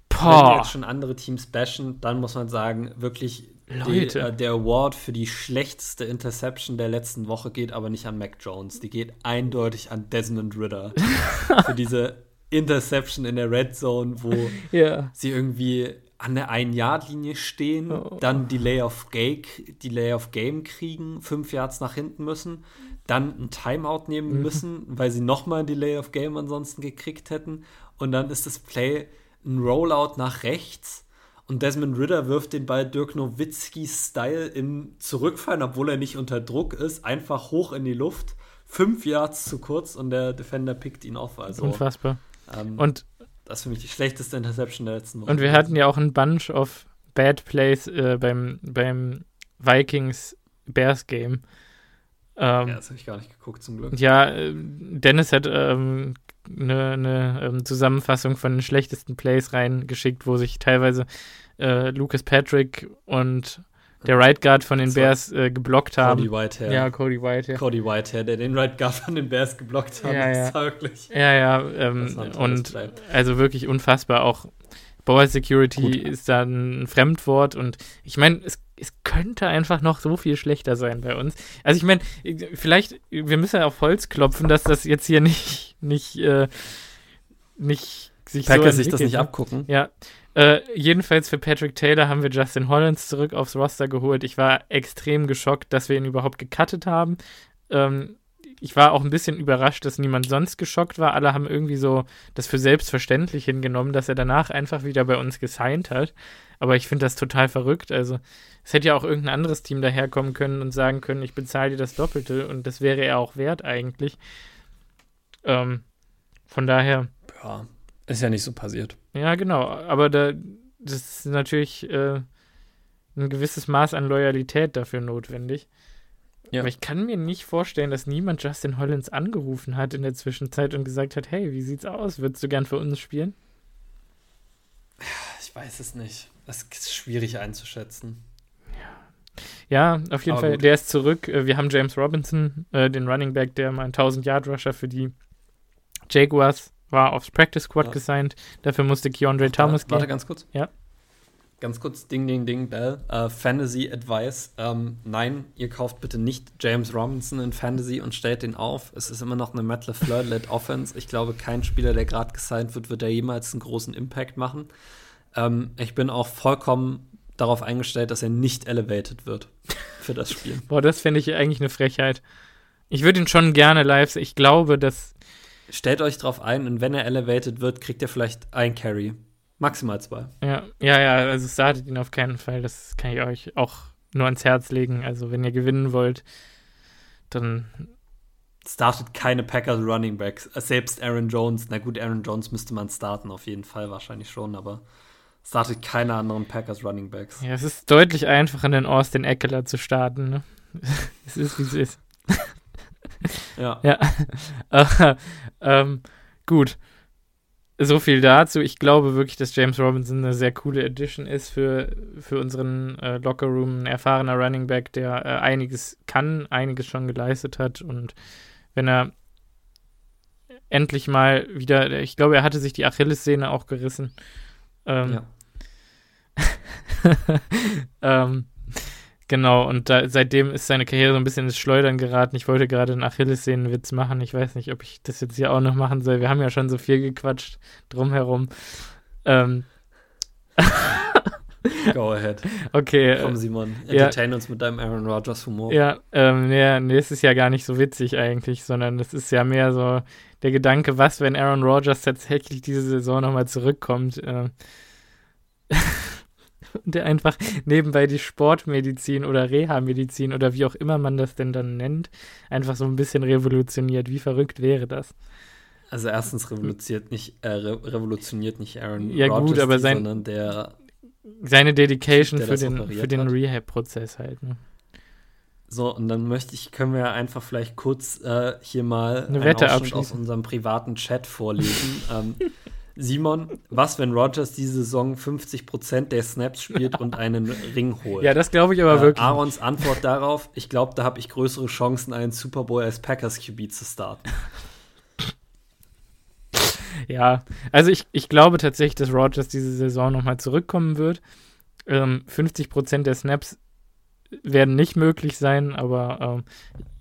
wenn Boah. jetzt schon andere Teams bashen, dann muss man sagen, wirklich die, Leute. äh, der Award für die schlechteste Interception der letzten Woche geht aber nicht an Mac Jones, die geht eindeutig an Desmond Ritter für diese Interception in der Red Zone, wo ja. sie irgendwie an der Ein-Yard-Linie stehen, Oh. dann Delay of, Game, Delay of Game kriegen, fünf Yards nach hinten müssen, dann ein Timeout nehmen Mhm. müssen, weil sie nochmal ein Delay of Game ansonsten gekriegt hätten. Und dann ist das Play ein Rollout nach rechts und Desmond Ritter wirft den Ball Dirk Nowitzki-Style im Zurückfallen, obwohl er nicht unter Druck ist, einfach hoch in die Luft. Fünf Yards zu kurz und der Defender pickt ihn auf. Also, Unfassbar. ähm, Und das ist für mich die schlechteste Interception der letzten Woche. Und wir hatten ja auch ein Bunch of Bad Plays äh, beim, beim Vikings-Bears-Game. Ähm, Ja, das habe ich gar nicht geguckt, zum Glück. ja, äh, Dennis hat ähm, eine, eine ähm, Zusammenfassung von den schlechtesten Plays reingeschickt, wo sich teilweise äh, Lucas Patrick und der Right Guard von den Bears äh, geblockt haben. Cody Whitehair. Ja, Cody White, ja. Cody Whitehair, der den Right Guard von den Bears geblockt hat. Ja, ja. Wirklich. Ja, ja, ähm, und also wirklich unfassbar. Auch Bauer Security Gut. ist da ein Fremdwort und ich meine, es, es könnte einfach noch so viel schlechter sein bei uns. Also ich meine, vielleicht, wir müssen ja auf Holz klopfen, dass das jetzt hier nicht, nicht, äh, nicht sich Packers so sich das nicht abgucken. Ja. Äh, jedenfalls für Patrick Taylor haben wir Justin Hollins zurück aufs Roster geholt. Ich war extrem geschockt, dass wir ihn überhaupt gecuttet haben. Ähm, ich war auch ein bisschen überrascht, dass niemand sonst geschockt war. Alle haben irgendwie so das für selbstverständlich hingenommen, dass er danach einfach wieder bei uns gesigned hat. Aber ich finde das total verrückt. Also, es hätte ja auch irgendein anderes Team daherkommen können und sagen können, ich bezahle dir das Doppelte und das wäre er auch wert eigentlich. Ähm, von daher. Ja, ist ja nicht so passiert. Ja, genau. Aber da, das ist natürlich äh, ein gewisses Maß an Loyalität dafür notwendig. Ja. Aber ich kann mir nicht vorstellen, dass niemand Justin Hollins angerufen hat in der Zwischenzeit und gesagt hat, hey, wie sieht's aus? Würdest du gern für uns spielen? Ich weiß es nicht. Das ist schwierig einzuschätzen. Ja, auf jeden Aber Fall. Gut. Der ist zurück. Äh, wir haben James Robinson, äh, den Running Back, der mal ein 1000-Yard-Rusher für die Jaguars war, aufs Practice Squad ja. gesigned. Dafür musste Keandre Thomas gehen. Warte ganz kurz. Ja. Ganz kurz, Ding, Ding, Ding, Bell. Uh, Fantasy Advice. Ähm, nein, ihr kauft bitte nicht James Robinson in Fantasy und stellt den auf. Es ist immer noch eine Matt LeFleur-led Offense. Ich glaube, kein Spieler, der gerade gesigned wird, wird da jemals einen großen Impact machen. Ähm, ich bin auch vollkommen darauf eingestellt, dass er nicht elevated wird für das Spiel. Boah, das finde ich eigentlich eine Frechheit. Ich würde ihn schon gerne live. Ich glaube, dass. Stellt euch drauf ein und wenn er elevated wird, kriegt er vielleicht ein Carry. Maximal zwei. Ja, ja, ja, also startet ihn auf keinen Fall. Das kann ich euch auch nur ans Herz legen. Also, wenn ihr gewinnen wollt, dann. Startet keine Packers Running Backs. Selbst Aaron Jones. Na gut, Aaron Jones müsste man starten, auf jeden Fall wahrscheinlich schon, aber startet keine anderen Packers Running Backs. Ja, es ist deutlich einfacher, den Austin Eckler zu starten. Ne? es ist, wie es ist. Ja. Ja. äh, ähm, gut so viel dazu. Ich glaube wirklich, dass James Robinson eine sehr coole Addition ist für, für unseren äh, Lockerroom. Ein erfahrener Running Back, der äh, einiges kann, einiges schon geleistet hat. Und wenn er endlich mal wieder, ich glaube, er hatte sich die Achillessehne auch gerissen. Ähm, ja. ähm, Genau, und da, seitdem ist seine Karriere so ein bisschen ins Schleudern geraten. Ich wollte gerade einen Achillessehnenwitz machen. Ich weiß nicht, ob ich das jetzt hier auch noch machen soll. Wir haben ja schon so viel gequatscht drumherum. Ähm. Go ahead. Okay. Komm, Simon, entertain ja, uns mit deinem Aaron Rodgers Humor. Ja, ähm, nee, nee, es ist ja gar nicht so witzig eigentlich, sondern es ist ja mehr so der Gedanke, was, wenn Aaron Rodgers tatsächlich diese Saison nochmal zurückkommt. Äh. der einfach nebenbei die Sportmedizin oder Reha-Medizin oder wie auch immer man das denn dann nennt, einfach so ein bisschen revolutioniert. Wie verrückt wäre das? Also erstens revolutioniert nicht, äh, revolutioniert nicht Aaron ja, Rodgers, gut, aber sein, sondern der seine Dedication für den, für den Rehab-Prozess halt. Ne? So, und dann möchte ich, können wir einfach vielleicht kurz äh, hier mal eine Wette aus unserem privaten Chat vorlesen. ähm, Simon, was, wenn Rogers diese Saison 50% der Snaps spielt und einen Ring holt? Ja, das glaube ich aber äh, wirklich. Aarons Antwort darauf, ich glaube, da habe ich größere Chancen, einen Super Bowl als Packers QB zu starten. Ja, also ich, ich glaube tatsächlich, dass Rogers diese Saison nochmal zurückkommen wird. Ähm, 50% der Snaps werden nicht möglich sein, aber ähm,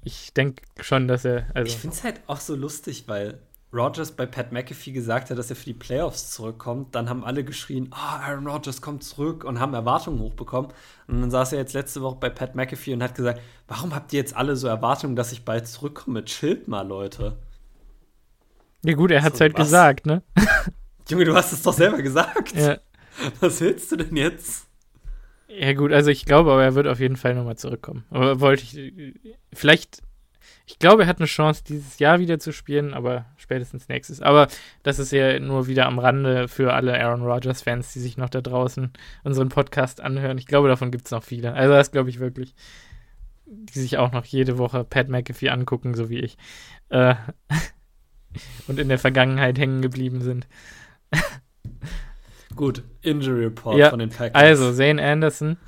ich denke schon, dass er. Also ich finde es halt auch so lustig, weil Rogers bei Pat McAfee gesagt hat, dass er für die Playoffs zurückkommt, dann haben alle geschrien, ah, oh, Aaron Rodgers kommt zurück und haben Erwartungen hochbekommen. Und dann saß er jetzt letzte Woche bei Pat McAfee und hat gesagt, warum habt ihr jetzt alle so Erwartungen, dass ich bald zurückkomme? Chillt mal, Leute. Ja gut, er hat es so, halt was? gesagt, ne? Junge, du hast es doch selber gesagt. Ja. Was willst du denn jetzt? Ja gut, also ich glaube, aber er wird auf jeden Fall nochmal zurückkommen. Aber wollte ich, vielleicht ich glaube, er hat eine Chance, dieses Jahr wieder zu spielen, aber spätestens nächstes. Aber das ist ja nur wieder am Rande für alle Aaron Rodgers-Fans, die sich noch da draußen unseren Podcast anhören. Ich glaube, davon gibt es noch viele. Also das glaube ich wirklich. Die sich auch noch jede Woche Pat McAfee angucken, so wie ich. Äh, und in der Vergangenheit hängen geblieben sind. Gut, Injury Report ja, von den Packers. Also, Zane Anderson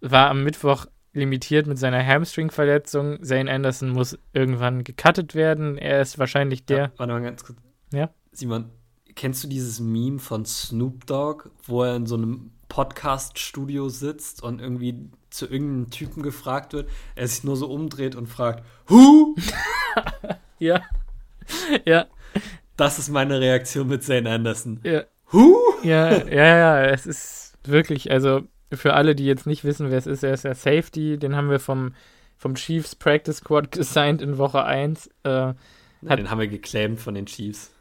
war am Mittwoch limitiert mit seiner Hamstring-Verletzung. Zane Anderson muss irgendwann gecuttet werden. Er ist wahrscheinlich der. Ja, warte mal ganz kurz. Ja? Simon, kennst du dieses Meme von Snoop Dogg, wo er in so einem Podcast-Studio sitzt und irgendwie zu irgendeinem Typen gefragt wird, er sich nur so umdreht und fragt, Who? ja. Ja. Das ist meine Reaktion mit Zane Anderson. Ja. Who? Ja, ja, ja, es ist wirklich, also für alle, die jetzt nicht wissen, wer es ist, er ist der Safety, den haben wir vom vom Chiefs Practice Squad gesigned in Woche 1. Äh, hat, den haben wir geclaimed von den Chiefs.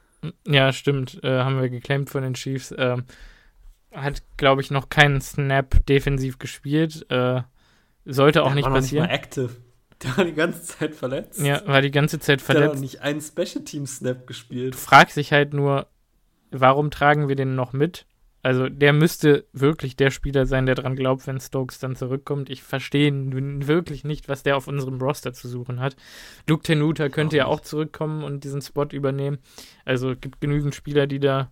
Ja, stimmt. Äh, haben wir geclaimed von den Chiefs. Äh, hat, glaube ich, noch keinen Snap defensiv gespielt. Äh, sollte auch Der nicht war passieren. Nicht mal active. Der war die ganze Zeit verletzt. Ja, war die ganze Zeit verletzt. Der hat nicht einen Special Team Snap gespielt. Du fragst dich halt nur, warum tragen wir den noch mit? Also der müsste wirklich der Spieler sein, der dran glaubt, wenn Stokes dann zurückkommt. Ich verstehe wirklich nicht, was der auf unserem Roster zu suchen hat. Luke Tenuta könnte ja auch zurückkommen und diesen Spot übernehmen. Also es gibt genügend Spieler, die da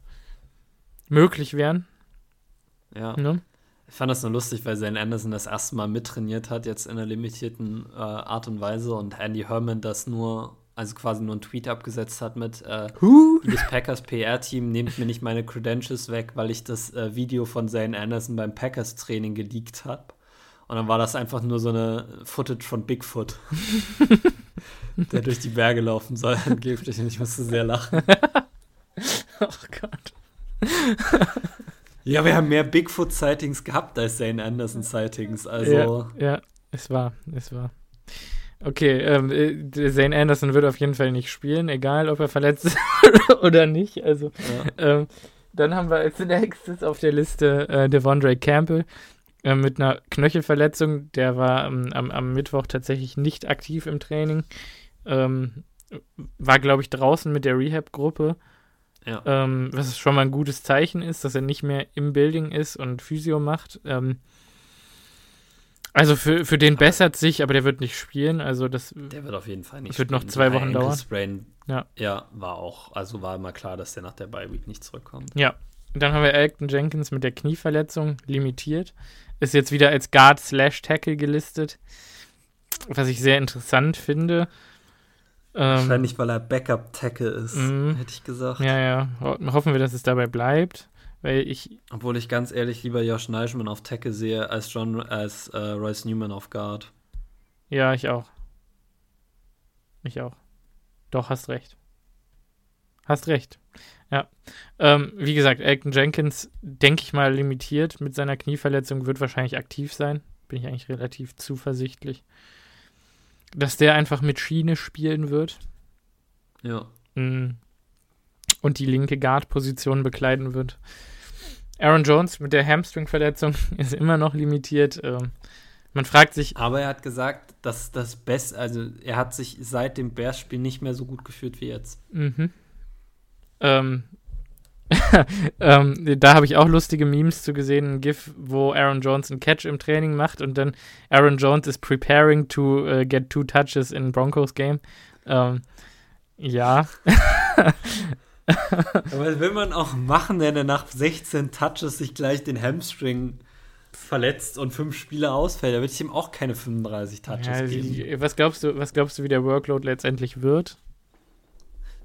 möglich wären. Ja. Ne? Ich fand das nur lustig, weil Zane Anderson das erste Mal mittrainiert hat, jetzt in einer limitierten äh, Art und Weise und Andy Herman das nur also quasi nur einen Tweet abgesetzt hat mit äh, das Packers PR-Team nehmt mir nicht meine Credentials weg, weil ich das äh, Video von Zane Anderson beim Packers-Training geleakt habe. Und dann war das einfach nur so eine Footage von Bigfoot, der durch die Berge laufen soll, angeblich. Und ich musste sehr lachen. oh Gott. ja, wir haben mehr Bigfoot-Sightings gehabt als Zane Anderson-Sightings. Also. Ja, ja, es war, es war. Okay, ähm, äh, Zane Anderson wird auf jeden Fall nicht spielen, egal ob er verletzt ist oder nicht. Also, ja. ähm, dann haben wir als nächstes auf der Liste äh, Devondre Campbell äh, mit einer Knöchelverletzung. Der war ähm, am, am, Mittwoch tatsächlich nicht aktiv im Training. Ähm, war, glaube ich, draußen mit der Rehab-Gruppe. Ja. Ähm, was schon mal ein gutes Zeichen ist, dass er nicht mehr im Building ist und Physio macht. Ähm, also für, für den bessert sich, aber der wird nicht spielen. Also das der wird auf jeden Fall nicht das wird noch zwei Wochen dauern. Sprain, ja. ja, war auch, also war immer klar, dass der nach der Bye Week nicht zurückkommt. Ja. Und dann haben wir Elton Jenkins mit der Knieverletzung limitiert. Ist jetzt wieder als Guard slash Tackle gelistet. Was ich sehr interessant finde. Ähm, Wahrscheinlich, weil er Backup-Tackle ist, mm, hätte ich gesagt. Ja, ja. Hoffen wir, dass es dabei bleibt. Weil ich. Obwohl ich ganz ehrlich lieber Josh Neischmann auf Tackle sehe als John als äh, Royce Newman auf Guard. Ja, ich auch. Ich auch. Doch, hast recht. Hast recht. Ja. Ähm, wie gesagt, Elton Jenkins, denke ich mal, limitiert mit seiner Knieverletzung, wird wahrscheinlich aktiv sein. Bin ich eigentlich relativ zuversichtlich. Dass der einfach mit Schiene spielen wird. Ja. Mm. Und die linke Guard-Position bekleiden wird. Aaron Jones mit der Hamstring-Verletzung ist immer noch limitiert. Ähm, man fragt sich. Aber er hat gesagt, dass das Beste, also er hat sich seit dem Bears-Spiel nicht mehr so gut gefühlt wie jetzt. Mhm. Ähm, ähm, da habe ich auch lustige Memes zu gesehen, ein GIF, wo Aaron Jones einen Catch im Training macht und dann Aaron Jones is preparing to uh, get two touches in Broncos Game. Ähm, ja. Aber das will man auch machen, wenn er nach 16 Touches sich gleich den Hamstring verletzt und fünf Spiele ausfällt. Da würde ich ihm auch keine 35 Touches ja, geben. Was glaubst, du, was glaubst du, wie der Workload letztendlich wird?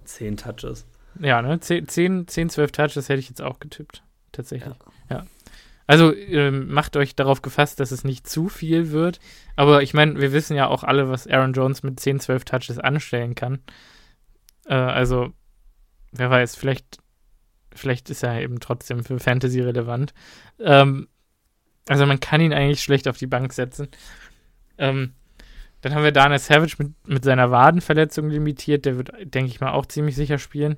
10 Touches. Ja, ne? 10, 10, 10 12 Touches hätte ich jetzt auch getippt. Tatsächlich. Ja. ja. Also ähm, macht euch darauf gefasst, dass es nicht zu viel wird. Aber ich meine, wir wissen ja auch alle, was Aaron Jones mit 10, 12 Touches anstellen kann. Äh, also wer weiß, vielleicht, vielleicht ist er eben trotzdem für Fantasy relevant. Ähm, also man kann ihn eigentlich schlecht auf die Bank setzen. Ähm, dann haben wir Daniel Savage mit, mit seiner Wadenverletzung limitiert. Der wird, denke ich mal, auch ziemlich sicher spielen.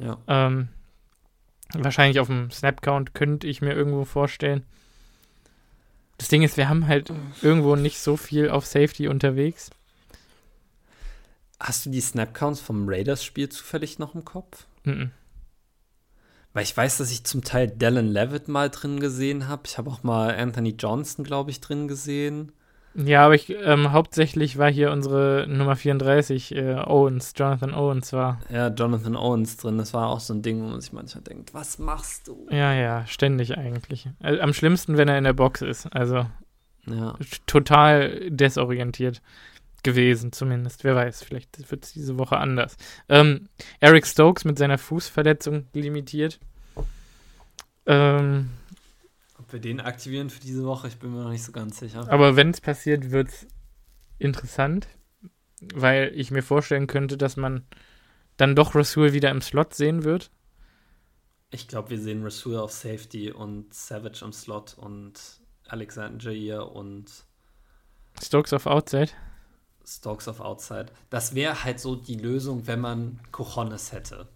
Ja. Ähm, wahrscheinlich auf dem Snap-Count könnte ich mir irgendwo vorstellen. Das Ding ist, wir haben halt irgendwo nicht so viel auf Safety unterwegs. Hast du die Snapcounts vom Raiders-Spiel zufällig noch im Kopf? Mhm. Weil ich weiß, dass ich zum Teil Dallin Levitt mal drin gesehen habe. Ich habe auch mal Anthony Johnston, glaube ich, drin gesehen. Ja, aber ich ähm, hauptsächlich war hier unsere Nummer 34, äh, Owens, Jonathan Owens war. Ja, Jonathan Owens drin. Das war auch so ein Ding, wo man sich manchmal denkt, was machst du? Ja, ja, ständig eigentlich. Also, am schlimmsten, wenn er in der Box ist. Also ja. total desorientiert gewesen, zumindest. Wer weiß, vielleicht wird es diese Woche anders. Ähm, Eric Stokes mit seiner Fußverletzung limitiert. Ähm, Ob wir den aktivieren für diese Woche, ich bin mir noch nicht so ganz sicher. Aber wenn es passiert, wird es interessant, weil ich mir vorstellen könnte, dass man dann doch Rasul wieder im Slot sehen wird. Ich glaube, wir sehen Rasul auf Safety und Savage im Slot und Alexander Jair und Stokes auf Outside? Stokes auf Outside. Das wäre halt so die Lösung, wenn man Cojones hätte.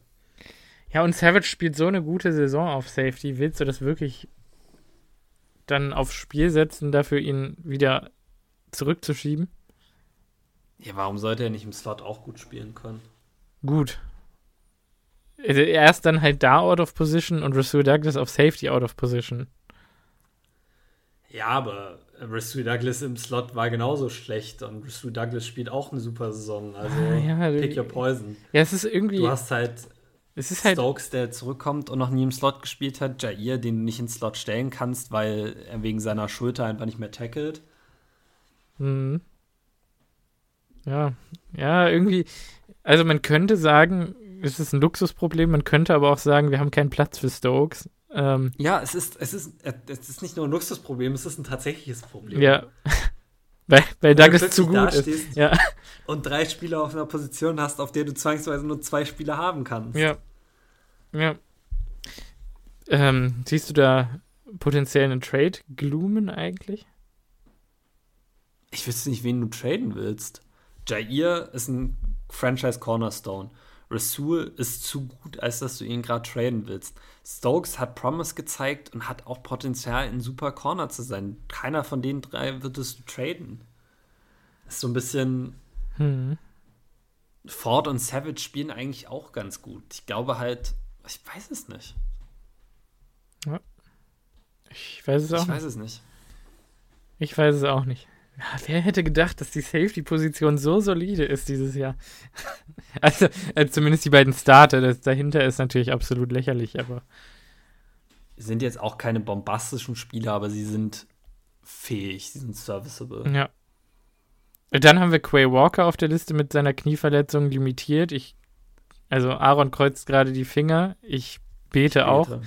Ja, und Savage spielt so eine gute Saison auf Safety. Willst du das wirklich dann aufs Spiel setzen, dafür ihn wieder zurückzuschieben? Ja, warum sollte er nicht im Slot auch gut spielen können? Gut. Also er ist dann halt da out of position und Rasul Douglas auf Safety out of position. Ja, aber Rasul Douglas im Slot war genauso schlecht und Rasul Douglas spielt auch eine super Saison. Also ah, ja, pick your poison. Ja, es ist irgendwie. Du hast halt es ist halt Stokes, der zurückkommt und noch nie im Slot gespielt hat. Jair, den du nicht ins Slot stellen kannst, weil er wegen seiner Schulter einfach nicht mehr tackelt. Mhm. Ja, ja, irgendwie. Also man könnte sagen, es ist ein Luxusproblem. Man könnte aber auch sagen, wir haben keinen Platz für Stokes. Ähm, ja, es ist, es, ist, es ist nicht nur ein Luxusproblem, es ist ein tatsächliches Problem. Ja. weil, weil Douglas zu gut ist. Ja. Und drei Spieler auf einer Position hast, auf der du zwangsweise nur zwei Spieler haben kannst. Ja. Ja. Ähm, siehst du da potenziell einen Trade gloomen eigentlich? Ich wüsste nicht, wen du traden willst. Jair ist ein Franchise Cornerstone. Rasul ist zu gut, als dass du ihn gerade traden willst. Stokes hat Promise gezeigt und hat auch Potenzial, ein super Corner zu sein. Keiner von den drei würdest du traden. ist so ein bisschen. Hm. Ford und Savage spielen eigentlich auch ganz gut. Ich glaube halt, ich weiß es nicht. Ja. Ich weiß es auch ich weiß es nicht. Ich weiß es auch nicht. Ja, wer hätte gedacht, dass die Safety-Position so solide ist dieses Jahr? also, äh, zumindest die beiden Starter. Das dahinter ist natürlich absolut lächerlich, aber. Sind jetzt auch keine bombastischen Spieler, aber sie sind fähig, sie sind serviceable. Ja. Dann haben wir Quay Walker auf der Liste mit seiner Knieverletzung limitiert. Ich, also Aaron kreuzt gerade die Finger. Ich bete ich auch.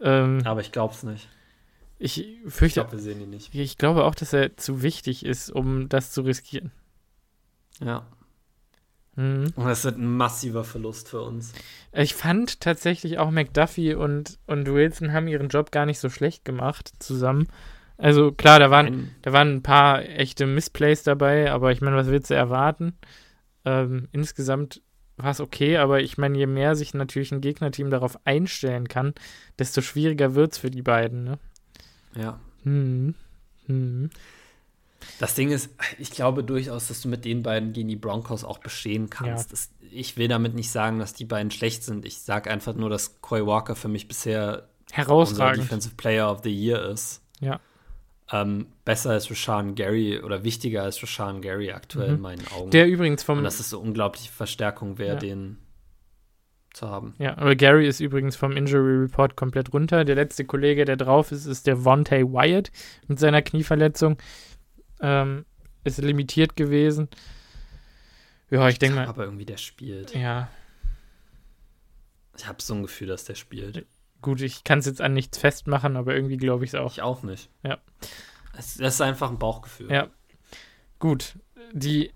Ähm, aber ich glaub's nicht. Ich fürchte. Ich glaube, wir sehen ihn nicht. Ich glaube auch, dass er zu wichtig ist, um das zu riskieren. Ja. Mhm. Und das wird ein massiver Verlust für uns. Ich fand tatsächlich auch McDuffie und, und Wilson haben ihren Job gar nicht so schlecht gemacht zusammen. Also klar, da waren, da waren ein paar echte Missplays dabei, aber ich meine, was willst du erwarten? Ähm, insgesamt war es okay, aber ich meine, je mehr sich natürlich ein Gegnerteam darauf einstellen kann, desto schwieriger wird es für die beiden. Ne? Ja. Hm. Hm. Das Ding ist, ich glaube durchaus, dass du mit den beiden gegen die Broncos auch bestehen kannst. Ja. Das, ich will damit nicht sagen, dass die beiden schlecht sind. Ich sage einfach nur, dass Coy Walker für mich bisher herausragend Defensive Player of the Year ist. Ja. Ähm, besser als Rashawn Gary oder wichtiger als Rashawn Gary aktuell mhm. in meinen Augen. Der übrigens vom. Und das ist so unglaubliche Verstärkung wäre, ja. den zu haben. Ja, aber Gary ist übrigens vom Injury Report komplett runter. Der letzte Kollege, der drauf ist, ist der Vontae Wyatt mit seiner Knieverletzung. Ähm, ist limitiert gewesen. Ja, ich denke mal. Aber irgendwie der spielt. Ja. Ich habe so ein Gefühl, dass der spielt. Gut, ich kann es jetzt an nichts festmachen, aber irgendwie glaube ich es auch. Ich auch nicht. Ja. Es, das ist einfach ein Bauchgefühl. Ja. Gut. Die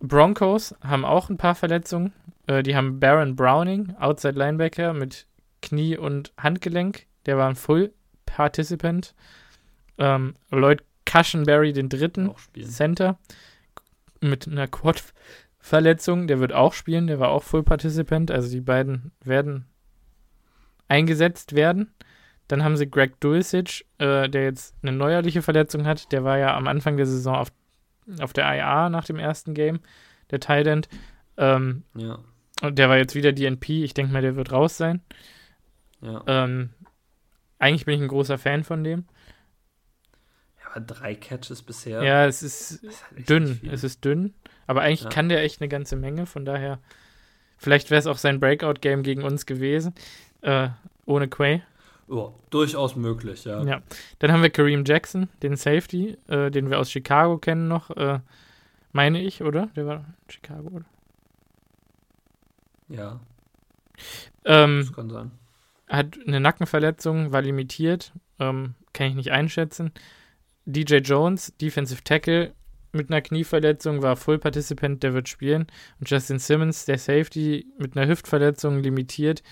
Broncos haben auch ein paar Verletzungen. Äh, die haben Baron Browning, Outside Linebacker mit Knie und Handgelenk. Der war ein Full Participant. Ähm, Lloyd Cushenberry, den dritten Center, mit einer Quad-Verletzung. Der wird auch spielen. Der war auch Full Participant. Also die beiden werden eingesetzt werden. Dann haben sie Greg Dulcich, äh, der jetzt eine neuerliche Verletzung hat. Der war ja am Anfang der Saison auf, auf der IA nach dem ersten Game, der Tight End. Ähm, ja. Und der war jetzt wieder DNP. Ich denke mal, der wird raus sein. Ja. Ähm, eigentlich bin ich ein großer Fan von dem. Ja, aber drei Catches bisher. Ja, es ist, ist halt dünn. Es ist dünn. Aber eigentlich ja. kann der echt eine ganze Menge. Von daher, vielleicht wäre es auch sein Breakout-Game gegen uns gewesen. Äh, ohne Quay. Oh, durchaus möglich, ja. Ja. Dann haben wir Kareem Jackson, den Safety, äh, den wir aus Chicago kennen noch. Äh, meine ich, oder? Der war Chicago, oder? Ja. Ähm, das kann sein. Hat eine Nackenverletzung, war limitiert, ähm, kann ich nicht einschätzen. DJ Jones, Defensive Tackle, mit einer Knieverletzung, war Full Participant, der wird spielen. Und Justin Simmons, der Safety, mit einer Hüftverletzung, limitiert.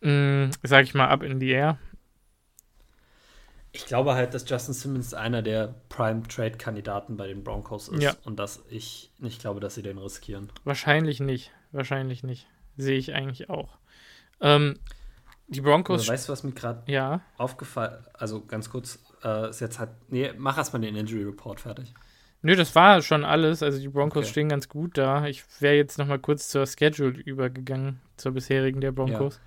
Mh, mm, sag ich mal, ab in die Air. Ich glaube halt, dass Justin Simmons einer der Prime-Trade-Kandidaten bei den Broncos ist Ja. und dass ich nicht glaube, dass sie den riskieren. Wahrscheinlich nicht. Wahrscheinlich nicht. Sehe ich eigentlich auch. Ähm, die Broncos. Aber weißt du, was mir gerade ja. aufgefallen Also ganz kurz, äh, ist jetzt halt. Nee, mach erstmal den Injury Report fertig. Nö, das war schon alles. Also die Broncos Okay. stehen ganz gut da. Ich wäre jetzt noch mal kurz zur Schedule übergegangen, zur bisherigen der Broncos.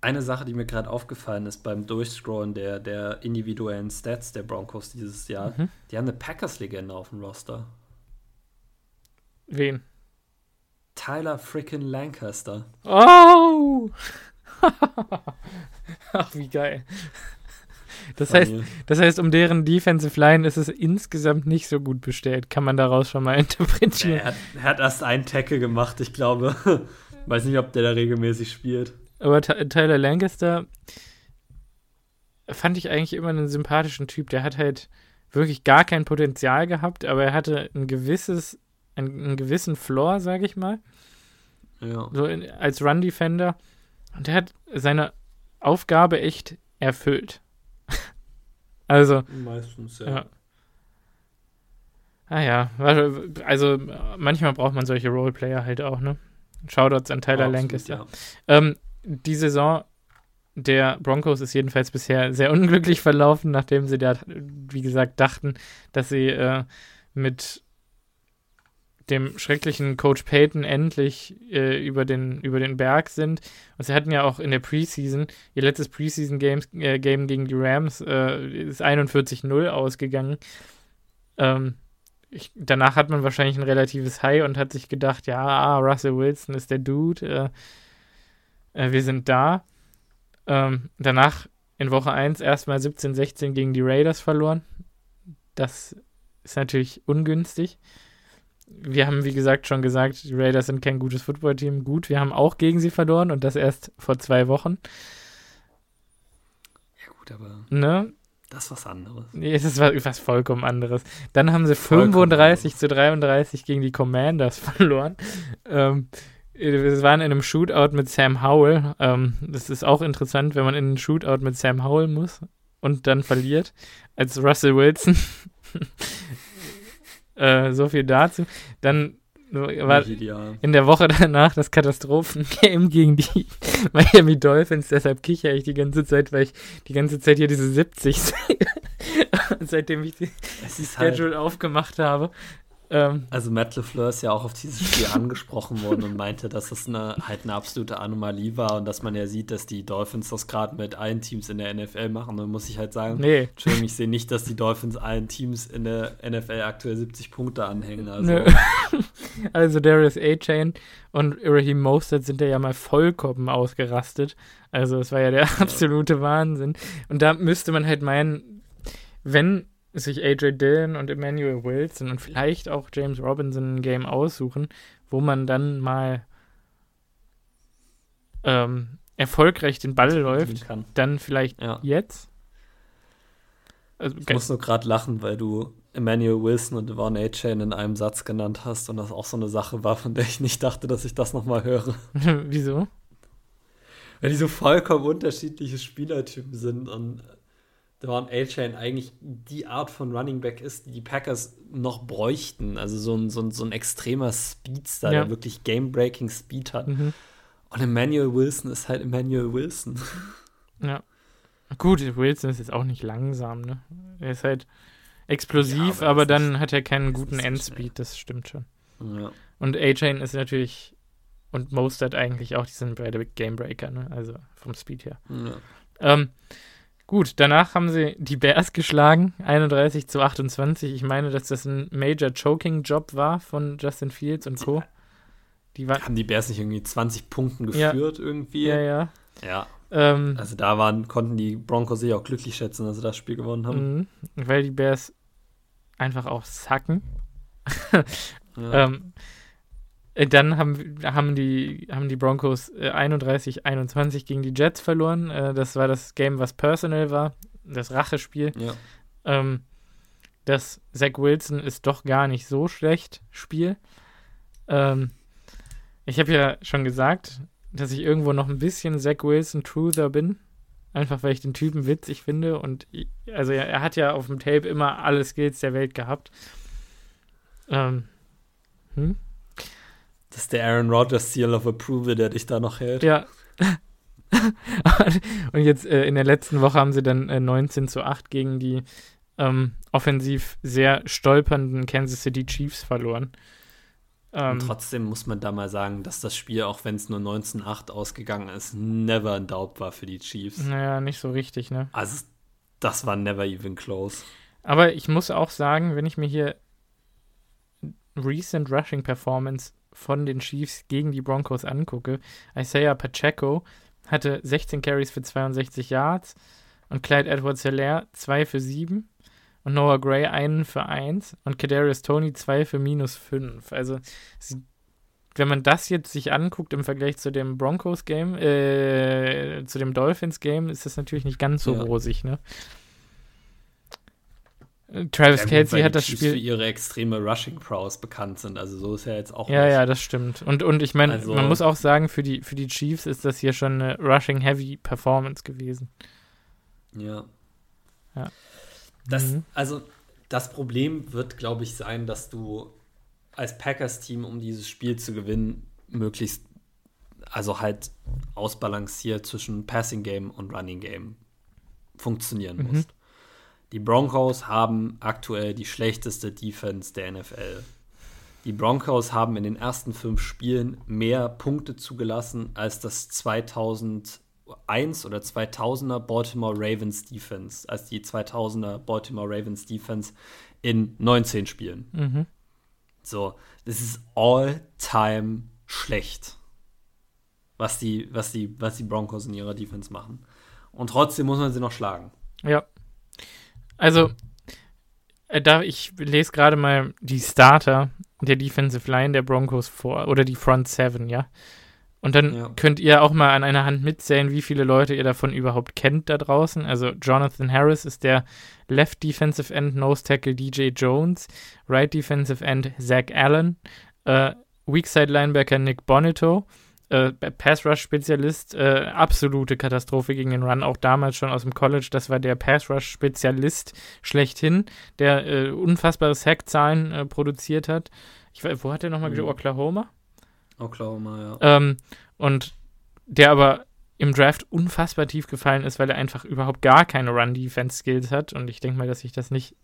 Eine Sache, die mir gerade aufgefallen ist beim Durchscrollen der, der individuellen Stats der Broncos dieses Jahr, Mhm. die haben eine Packers-Legende auf dem Roster. Wen? Tyler frickin' Lancaster. Oh! Ach, wie geil. Das heißt, das heißt, um deren Defensive Line ist es insgesamt nicht so gut bestellt. Kann man daraus schon mal interpretieren. er, hat, er hat erst einen Tackle gemacht, ich glaube. Weiß nicht, ob der da regelmäßig spielt. Aber Ty- Tyler Lancaster fand ich eigentlich immer einen sympathischen Typ. Der hat halt wirklich gar kein Potenzial gehabt, aber er hatte ein gewisses, einen, einen gewissen Floor, sage ich mal, Ja. so in, als Run-Defender. Und er hat seine Aufgabe echt erfüllt. also, Meistens, ja. Ah ja, also manchmal braucht man solche Roleplayer halt auch, ne? Shoutouts an Tyler Absolut, Lancaster. Ja. Ähm, die Saison der Broncos ist jedenfalls bisher sehr unglücklich verlaufen, nachdem sie da, wie gesagt, dachten, dass sie äh, mit dem schrecklichen Coach Payton endlich äh, über, den, über den Berg sind. Und sie hatten ja auch in der Preseason, ihr letztes Preseason-Game äh, Game gegen die Rams äh, ist 41-0 ausgegangen. Ähm, ich, danach hat man wahrscheinlich ein relatives High und hat sich gedacht, ja, ah, Russell Wilson ist der Dude, äh, wir sind da. Ähm, danach in Woche 1 erstmal 17-16 gegen die Raiders verloren. Das ist natürlich ungünstig. Wir haben, wie gesagt, schon gesagt, die Raiders sind kein gutes Footballteam. Gut, wir haben auch gegen sie verloren und das erst vor zwei Wochen. ja, gut, aber Ne? das ist was anderes. Nee, es ist was, was vollkommen anderes. Dann haben sie Vollkommen 35 zu 33 gegen die Commanders verloren. Ähm, wir waren in einem Shootout mit Sam Howell. Ähm, das ist auch interessant, wenn man in einen Shootout mit Sam Howell muss und dann verliert, als Russell Wilson. äh, so viel dazu. Dann war in der Woche danach das Katastrophengame gegen die Miami Dolphins. Deshalb kichere ich die ganze Zeit, weil ich die ganze Zeit hier diese 70 sehe. Seitdem ich die ist halt, Schedule aufgemacht habe. Ähm, also Matt LeFleur ist ja auch auf dieses Spiel angesprochen worden und meinte, dass das eine, halt eine absolute Anomalie war und dass man ja sieht, dass die Dolphins das gerade mit allen Teams in der NFL machen. Dann muss ich halt sagen, nee. Entschuldigung, ich sehe nicht, dass die Dolphins allen Teams in der NFL aktuell 70 Punkte anhängen. Also, Nö. Also Darius A-Chain und Raheem Mostert sind ja mal vollkommen ausgerastet. Also es war ja der absolute Wahnsinn. Und da müsste man halt meinen, wenn sich AJ Dillon und Emmanuel Wilson und vielleicht auch James Robinson ein Game aussuchen, wo man dann mal ähm, erfolgreich den Ball läuft, kann. dann vielleicht Ja. jetzt. Also, Ich muss nur gerade lachen, weil du Emmanuel Wilson und Devon A-Chain in einem Satz genannt hast und das auch so eine Sache war, von der ich nicht dachte, dass ich das nochmal höre. Wieso? Weil die so vollkommen unterschiedliche Spielertypen sind und Devon A-Chain eigentlich die Art von Running Back ist, die die Packers noch bräuchten. Also so ein, so ein, so ein extremer Speedster, Ja. der wirklich Game-Breaking Speed hat. Mhm. Und Emmanuel Wilson ist halt Emmanuel Wilson. Ja. Gut, Wilson ist jetzt auch nicht langsam, ne? Er ist halt explosiv, Ja, aber er aber, dann nicht- hat er keinen guten Endspeed, das stimmt schon. Ja. Und A-Chain ist natürlich und Mostert eigentlich auch, die sind beide Gamebreaker, ne? Also vom Speed her. ja. Ähm, gut, danach haben sie die Bears geschlagen, 31 zu 28. Ich meine, dass das ein Major Choking Job war von Justin Fields und Co. Die waren, Haben die Bears nicht irgendwie 20 Punkten Ja. geführt irgendwie? ja, ja. Ja. Ähm, Also da waren, konnten die Broncos sich auch glücklich schätzen, dass sie das Spiel gewonnen haben. mhm, weil die Bears einfach auch sacken. Ja. Ähm, äh, dann haben, haben, die, haben die Broncos äh, 31-21 gegen die Jets verloren. Äh, das war das Game, was personal war, das Rachespiel. ja. Ähm, das Zach Wilson ist doch gar nicht so schlecht Spiel. Ähm, ich habe ja schon gesagt, dass ich irgendwo noch ein bisschen Zach Wilson Truther bin. einfach weil ich den Typen witzig finde und also er, er hat ja auf dem Tape immer alle Skills der Welt gehabt. Ähm, hm? Das ist der Aaron Rodgers Seal of Approval, der dich da noch hält. Ja. und jetzt äh, in der letzten Woche haben sie dann äh, 19 zu 8 gegen die ähm, offensiv sehr stolpernden Kansas City Chiefs verloren. Ähm, und trotzdem muss man da mal sagen, dass das Spiel, auch wenn es nur 19-8 ausgegangen ist, never in doubt war für die Chiefs. Naja, nicht so richtig, ne? Also, das war never even close. Aber ich muss auch sagen, wenn ich mir hier Recent Rushing Performance von den Chiefs gegen die Broncos angucke, Isaiah Pacheco hatte 16 Carries für 62 Yards und Clyde Edwards-Hilaire 2 für 7 und Noah Gray einen für 1 und Kadarius Tony 2 für minus 5. Also wenn man das jetzt sich anguckt im Vergleich zu dem Broncos-Game, äh, zu dem Dolphins-Game, ist das natürlich nicht ganz so ja. rosig, ne? Travis ja, Kelsey hat das Spiel. für ihre extreme Rushing Prowess bekannt sind. Also so ist er jetzt auch. Ja, nicht. ja, das stimmt. Und, und ich meine, also, man muss auch sagen, für die, für die Chiefs ist das hier schon eine Rushing Heavy Performance gewesen. Ja. Ja. Das, mhm. Also das Problem wird, glaube ich, sein, dass du als Packers-Team, um dieses Spiel zu gewinnen, möglichst, also halt ausbalanciert zwischen Passing Game und Running Game funktionieren mhm. musst. Die Broncos haben aktuell die schlechteste Defense der NFL. Die Broncos haben in den ersten fünf Spielen mehr Punkte zugelassen als das 2001 oder 2000er Baltimore Ravens Defense, als die 2000er Baltimore Ravens Defense in 19 Spielen. Mhm. So, das ist all-time schlecht, was die, was, die, was die Broncos in ihrer Defense machen. Und trotzdem muss man sie noch schlagen. Ja. Also, äh, da ich lese gerade mal die Starter der Defensive Line der Broncos vor oder die Front Seven, ja. Und dann ja. könnt ihr auch mal an einer Hand mitzählen, wie viele Leute ihr davon überhaupt kennt da draußen. Also Jonathan Harris ist der Left Defensive End Nose Tackle DJ Jones, Right Defensive End Zach Allen, äh, Weak Side Linebacker Nick Bonito, äh, Pass-Rush-Spezialist, äh, absolute Katastrophe gegen den Run, auch damals schon aus dem College. Das war der Pass-Rush-Spezialist schlechthin, der äh, unfassbare Sack-Zahlen äh, produziert hat. Ich, wo hat er nochmal mhm. gespielt? Oklahoma? Oklahoma, ja. Ähm, und der aber im Draft unfassbar tief gefallen ist, weil er einfach überhaupt gar keine Run-Defense-Skills hat. Und ich denke mal, dass sich das nicht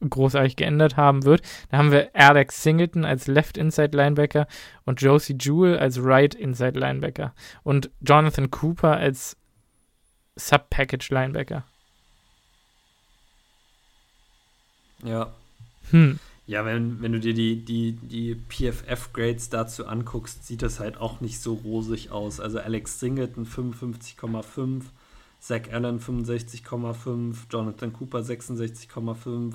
großartig geändert haben wird. Da haben wir Alex Singleton als Left Inside Linebacker und Josie Jewell als Right Inside Linebacker und Jonathan Cooper als Sub-Package Linebacker. Ja. Hm. Ja, wenn, wenn du dir die, die, die PFF-Grades dazu anguckst, sieht das halt auch nicht so rosig aus. Also Alex Singleton 55,5, Zach Allen 65,5, Jonathan Cooper 66,5,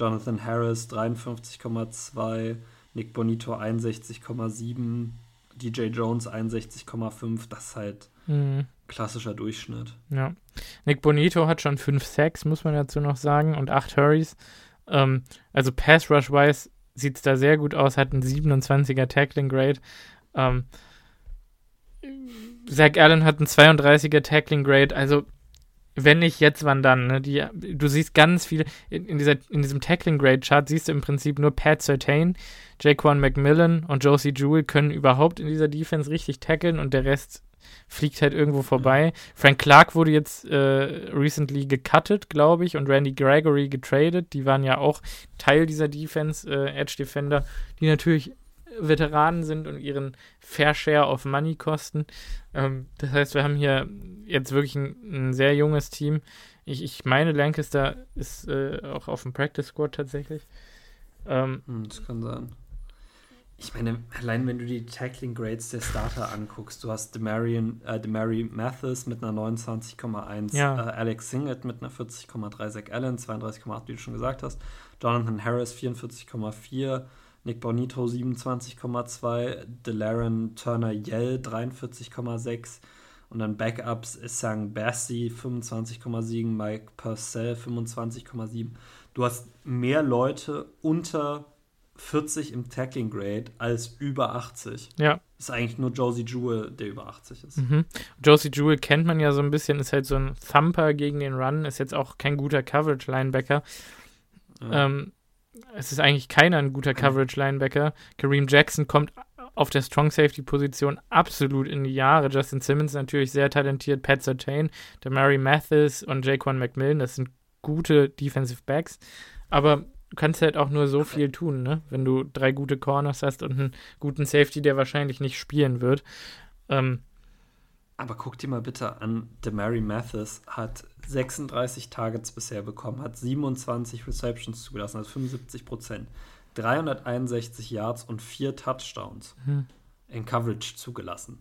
Jonathan Harris 53,2, Nick Bonito 61,7, DJ Jones 61,5. Das ist halt mhm. klassischer Durchschnitt. Ja. Nick Bonito hat schon 5 Sacks, muss man dazu noch sagen, und 8 Hurries. Ähm, also Pass Rush-wise sieht es da sehr gut aus, hat einen 27er Tackling Grade. Ähm, Zach Allen hat einen 32er Tackling Grade, also wenn nicht jetzt, wann dann? Ne? Die, du siehst ganz viele, in, dieser, in diesem Tackling Grade Chart siehst du im Prinzip nur Pat Sertain, Jaquan McMillan und Josie Jewell können überhaupt in dieser Defense richtig tackeln und der Rest fliegt halt irgendwo vorbei. Frank Clark wurde jetzt äh, recently gecuttet, glaube ich, und Randy Gregory getradet. Die waren ja auch Teil dieser Defense, äh, Edge Defender, die natürlich Veteranen sind und ihren Fair Share of Money kosten. Ähm, das heißt, wir haben hier jetzt wirklich ein, ein sehr junges Team. Ich, ich meine, Lancaster ist äh, auch auf dem Practice Squad tatsächlich. Ähm, hm, das kann sein. Ich meine, allein wenn du die Tackling Grades der Starter anguckst, du hast Demarian, äh, Demary Mathis mit einer 29,1, ja. äh, Alex Singlet mit einer 40,3, Zach Allen 32,8, wie du schon gesagt hast, Jonathan Harris 44,4, Nick Bonito 27,2, Delaran Turner Yell 43,6 und dann Backups Sang Bassi 25,7, Mike Purcell 25,7. Du hast mehr Leute unter 40 im Tackling Grade als über 80. Ja. Ist eigentlich nur Josie Jewell, der über 80 ist. Mhm. Josie Jewell kennt man ja so ein bisschen, ist halt so ein Thumper gegen den Run, ist jetzt auch kein guter Coverage-Linebacker. Ja. Ähm, es ist eigentlich keiner ein guter Coverage-Linebacker. Kareem Jackson kommt auf der Strong Safety-Position absolut in die Jahre. Justin Simmons natürlich sehr talentiert, Pat Sertain, der Mary Mathis und Jaquan McMillan, das sind gute Defensive Backs. Aber du kannst halt auch nur so viel tun, ne? Wenn du drei gute Corners hast und einen guten Safety, der wahrscheinlich nicht spielen wird. Ähm, aber guck dir mal bitte an, Demary Mathis hat 36 Targets bisher bekommen, hat 27 Receptions zugelassen, also 75 Prozent, 361 Yards und vier Touchdowns mhm. in Coverage zugelassen.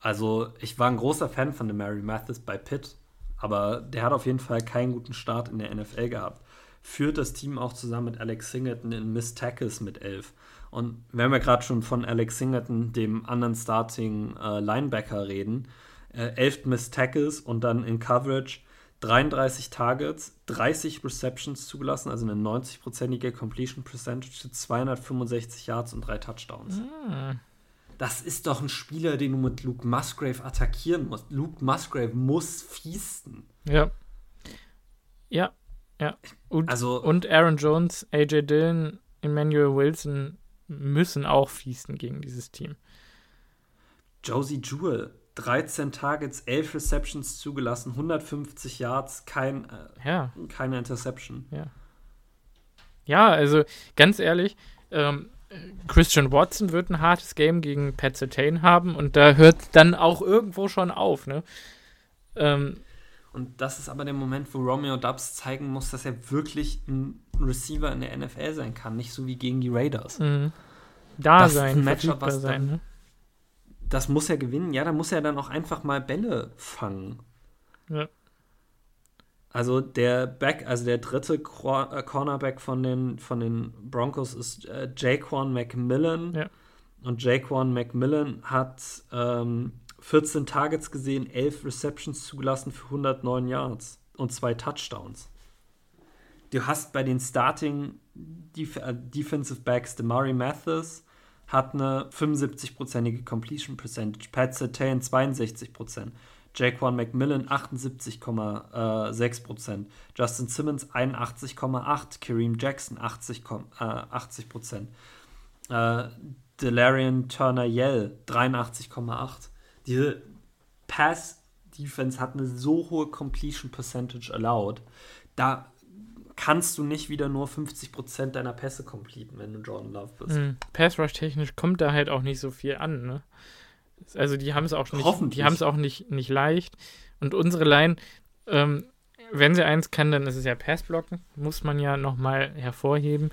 Also ich war ein großer Fan von Demary Mathis bei Pitt, aber der hat auf jeden Fall keinen guten Start in der NFL gehabt. Führt das Team auch zusammen mit Alex Singleton in Miss Tackles mit 11. Und wenn wir gerade schon von Alex Singleton, dem anderen Starting äh, Linebacker, reden, äh, 11 Miss Tackles und dann in Coverage 33 Targets, 30 Receptions zugelassen, also eine 90-prozentige Completion Percentage, 265 Yards und drei Touchdowns. Ah. Das ist doch ein Spieler, den du mit Luke Musgrave attackieren musst. Luke Musgrave muss fiesten. Ja. Ja, ja. Und, also, und Aaron Jones, AJ Dillon, Emmanuel Wilson müssen auch fiesten gegen dieses Team. Josie Jewell, 13 Targets, 11 Receptions zugelassen, 150 Yards, kein, äh, ja. keine Interception. Ja. ja, also ganz ehrlich, ähm, Christian Watson wird ein hartes Game gegen Pat Sertain haben und da hört dann auch irgendwo schon auf, ne? Ähm, und das ist aber der Moment, wo Romeo Dubs zeigen muss, dass er wirklich ein Receiver in der NFL sein kann, nicht so wie gegen die Raiders. Mhm. Da das sein, ein Matchup, was sein, ne? Das muss er gewinnen. Ja, da muss er dann auch einfach mal Bälle fangen. Ja. Also der Back, also der dritte äh, Cornerback von den, von den Broncos ist äh, Jaquan McMillan. Ja. Und Jaquan McMillan hat ähm, 14 Targets gesehen, 11 Receptions zugelassen für 109 Yards und zwei Touchdowns. Du hast bei den Starting Def äh, Defensive Backs Demari Mathis, hat eine 75-prozentige Completion Percentage, Pat Sertain 62% Jaquan McMillan 78,6% Justin Simmons 81,8, Kareem Jackson 80, äh, 80 äh, Delarian Turner Yell 83,8. Diese Pass-Defense hat eine so hohe Completion Percentage allowed. Da kannst du nicht wieder nur 50% deiner Pässe completen, wenn du Jordan Love bist. Mhm. Pass Rush technisch kommt da halt auch nicht so viel an, ne? Also die haben es auch nicht, die haben es auch nicht, nicht leicht. Und unsere Line, ähm, wenn sie eins kann, dann ist es ja Passblocken, muss man ja nochmal hervorheben.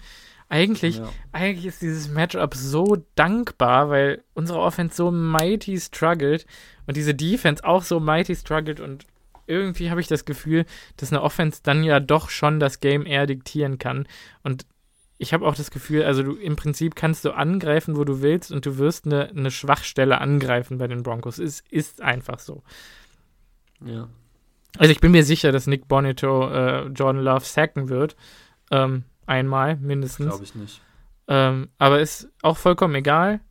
Eigentlich, ja. eigentlich ist dieses Matchup so dankbar, weil unsere Offense so mighty struggled und diese Defense auch so mighty struggled und irgendwie habe ich das Gefühl, dass eine Offense dann ja doch schon das Game eher diktieren kann. Und ich habe auch das Gefühl, also du im Prinzip kannst du angreifen, wo du willst, und du wirst eine, eine Schwachstelle angreifen bei den Broncos. Es ist einfach so. Ja. Also ich bin mir sicher, dass Nick Bonito äh, Jordan Love sacken wird. Ähm, einmal mindestens. Glaube ich nicht. Ähm, aber ist auch vollkommen egal,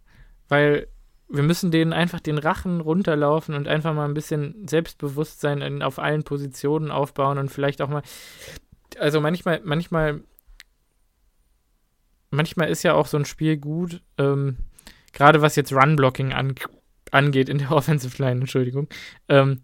weil wir müssen denen einfach den Rachen runterlaufen und einfach mal ein bisschen Selbstbewusstsein in, auf allen Positionen aufbauen und vielleicht auch mal. Also manchmal, manchmal, manchmal ist ja auch so ein Spiel gut, ähm, gerade was jetzt Run-Blocking an, angeht in der Offensive Line, Entschuldigung. Ähm,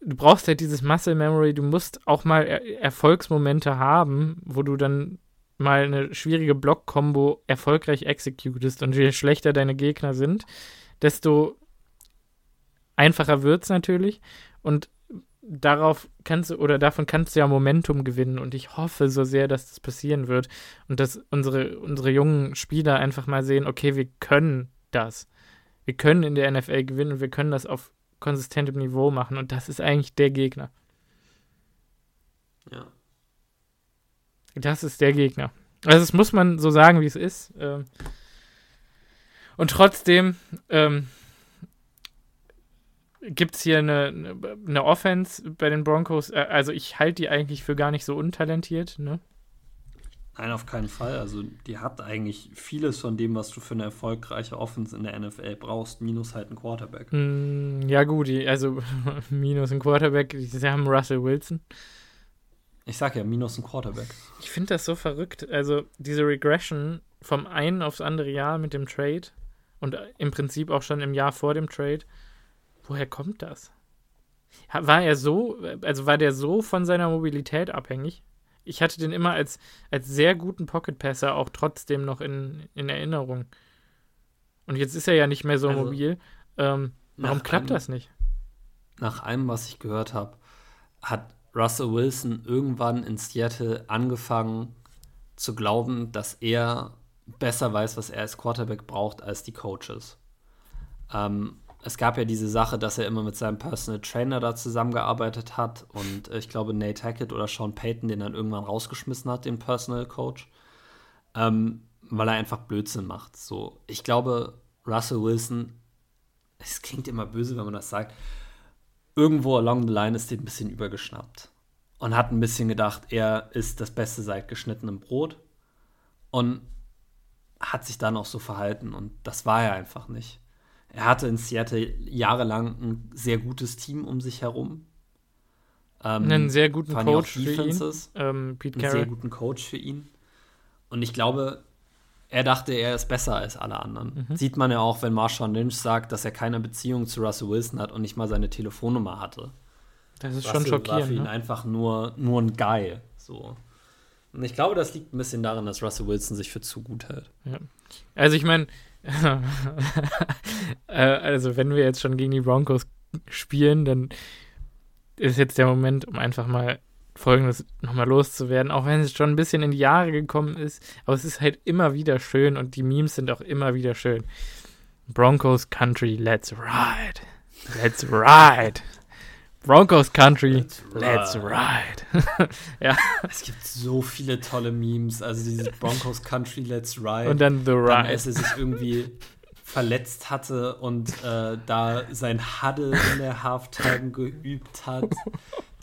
du brauchst halt dieses Muscle Memory, du musst auch mal er Erfolgsmomente haben, wo du dann mal eine schwierige Block-Kombo erfolgreich executest und je schlechter deine Gegner sind, desto einfacher wird es natürlich. Und darauf kannst du oder davon kannst du ja Momentum gewinnen und ich hoffe so sehr, dass das passieren wird und dass unsere, unsere jungen Spieler einfach mal sehen, okay, wir können das. Wir können in der NFL gewinnen und wir können das auf konsistentem Niveau machen und das ist eigentlich der Gegner. Ja. Das ist der Gegner. Also das muss man so sagen, wie es ist. Ähm. Und trotzdem ähm, gibt es hier eine, eine Offense bei den Broncos. Also ich halte die eigentlich für gar nicht so untalentiert. Ne? Nein, auf keinen Fall. Also die hat eigentlich vieles von dem, was du für eine erfolgreiche Offense in der NFL brauchst, minus halt ein Quarterback. Mm, ja gut, also minus ein Quarterback. Sie haben Russell Wilson. Ich sag ja, minus ein Quarterback. Ich finde das so verrückt. Also diese Regression vom einen aufs andere Jahr mit dem Trade und im Prinzip auch schon im Jahr vor dem Trade. Woher kommt das? War er so, also war der so von seiner Mobilität abhängig? ich hatte den immer als, als sehr guten Pocket-Passer auch trotzdem noch in, in Erinnerung. Und jetzt ist er ja nicht mehr so also, mobil. Ähm, warum klappt einem, das nicht? Nach allem, was ich gehört habe, hat Russell Wilson irgendwann in Seattle angefangen zu glauben, dass er besser weiß, was er als Quarterback braucht, als die Coaches. Ähm, es gab ja diese Sache, dass er immer mit seinem Personal Trainer da zusammengearbeitet hat und ich glaube Nate Hackett oder Sean Payton den dann irgendwann rausgeschmissen hat, den Personal Coach, ähm, weil er einfach Blödsinn macht. So, ich glaube, Russell Wilson, es klingt immer böse, wenn man das sagt, irgendwo along the line ist den ein bisschen übergeschnappt und hat ein bisschen gedacht, er ist das Beste seit geschnittenem Brot und hat sich dann auch so verhalten und das war er einfach nicht. Er hatte in Seattle jahrelang ein sehr gutes Team um sich herum. Ähm, einen sehr guten Coach für ihn. Ähm, Pete einen sehr guten Coach für ihn. Und ich glaube, er dachte, er ist besser als alle anderen. Mhm. Sieht man ja auch, wenn Marshawn Lynch sagt, dass er keine Beziehung zu Russell Wilson hat und nicht mal seine Telefonnummer hatte. Das ist Russell schon schockierend. war für ihn ne? einfach nur, nur ein Guy. So. Und ich glaube, das liegt ein bisschen daran, dass Russell Wilson sich für zu gut hält. Ja. Also ich meine, Äh, also, wenn wir jetzt schon gegen die Broncos spielen, dann ist jetzt der Moment, um einfach mal Folgendes nochmal loszuwerden, auch wenn es schon ein bisschen in die Jahre gekommen ist, aber es ist halt immer wieder schön und die Memes sind auch immer wieder schön. Broncos Country, let's ride. Let's ride. Broncos Country, let's ride. ja. Es gibt so viele tolle Memes. Also dieses Broncos Country, let's ride. Und dann The Ride. Dann, als er sich irgendwie verletzt hatte und äh, da sein Huddle in der Halftime geübt hat.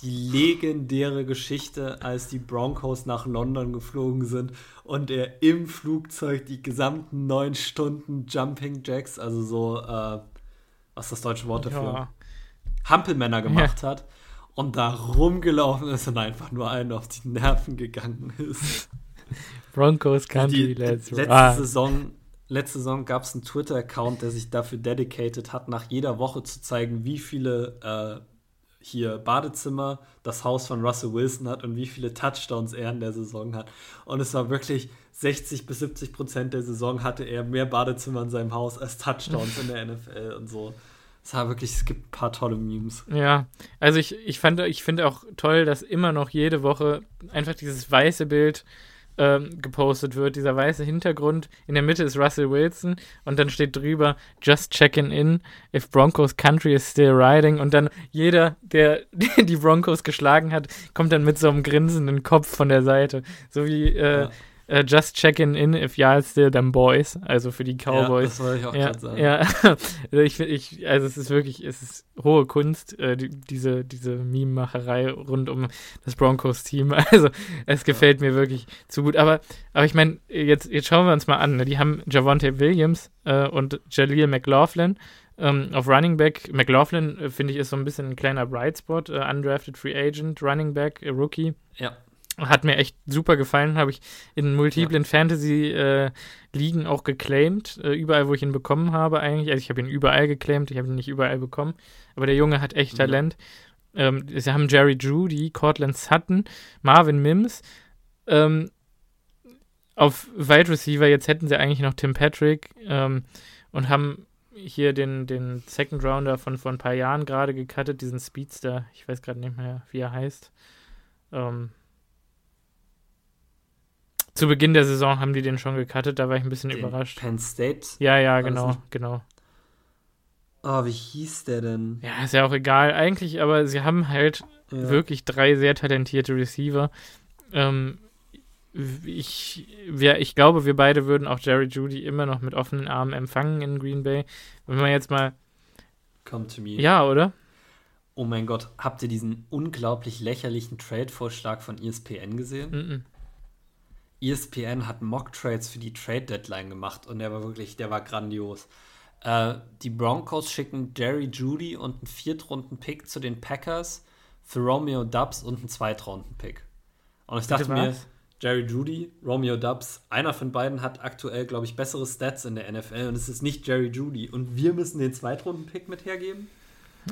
Die legendäre Geschichte, als die Broncos nach London geflogen sind und er im Flugzeug die gesamten neun Stunden Jumping Jacks, also so, äh, was ist das deutsche Wort dafür? Ja. Hampelmänner gemacht ja. hat und da rumgelaufen ist und einfach nur einen auf die Nerven gegangen ist. Broncos Country, let's Letzte ride. Saison, letzte Saison gab es einen Twitter-Account, der sich dafür dedicated hat, nach jeder Woche zu zeigen, wie viele äh, hier Badezimmer das Haus von Russell Wilson hat und wie viele Touchdowns er in der Saison hat. Und es war wirklich 60 bis 70 Prozent der Saison hatte er mehr Badezimmer in seinem Haus als Touchdowns in der NFL und so. Es war wirklich, es gibt ein paar tolle Memes. Ja, also ich, ich fand, ich finde auch toll, dass immer noch jede Woche einfach dieses weiße Bild ähm, gepostet wird, dieser weiße Hintergrund. In der Mitte ist Russell Wilson und dann steht drüber Just checking in if Broncos country is still riding und dann jeder, der die Broncos geschlagen hat, kommt dann mit so einem grinsenden Kopf von der Seite. So wie äh, ja uh, just checking in if y'all still them boys, also für die Cowboys. Ja, das wollte ich auch ja, gerade sagen. Ja, also ich, ich, also es ist wirklich, es ist hohe Kunst, äh, die, diese, diese Meme-Macherei rund um das Broncos-Team. Also es gefällt ja. mir wirklich zu gut. Aber, aber ich meine, jetzt, jetzt schauen wir uns mal an. Ne? Die haben Javonte Williams äh, und Jaleel McLaughlin. Ähm, auf Running Back, McLaughlin, äh, finde ich, ist so ein bisschen ein kleiner Bright Spot, äh, undrafted Free Agent, Running Back, Rookie. Ja. Hat mir echt super gefallen, habe ich in multiplen ja. Fantasy-Ligen äh, auch geclaimed, äh, überall, wo ich ihn bekommen habe eigentlich. Also ich habe ihn überall geclaimed, ich habe ihn nicht überall bekommen, aber der Junge hat echt Talent. Ja. Ähm, sie haben Jerry Judy, Cortland Sutton, Marvin Mims. Ähm, auf Wide Receiver, jetzt hätten sie eigentlich noch Tim Patrick ähm, und haben hier den, den Second Rounder von vor ein paar Jahren gerade gecuttet, diesen Speedster. Ich weiß gerade nicht mehr, wie er heißt. Ähm, zu Beginn der Saison haben die den schon gecuttet, da war ich ein bisschen den überrascht. Penn State? Ja, ja, genau, genau. Oh, wie hieß der denn? Ja, ist ja auch egal. Eigentlich, aber sie haben halt ja. wirklich drei sehr talentierte Receiver. Ähm, ich, wir, ich glaube, wir beide würden auch Jerry Judy immer noch mit offenen Armen empfangen in Green Bay. Wenn man jetzt mal. Come to me. Ja, oder? Oh mein Gott, habt ihr diesen unglaublich lächerlichen Trade-Vorschlag von ESPN gesehen? Mm, -mm. ESPN hat Mock-Trades für die Trade-Deadline gemacht und der war wirklich, der war grandios. Äh, die Broncos schicken Jerry Judy und einen Viertrunden-Pick zu den Packers für Romeo Dubs und einen Zweitrunden-Pick. Und ich dachte mir, Jerry Judy, Romeo Dubs, einer von beiden hat aktuell, glaube ich, bessere Stats in der NFL und es ist nicht Jerry Judy. Und wir müssen den Zweitrunden-Pick mit hergeben?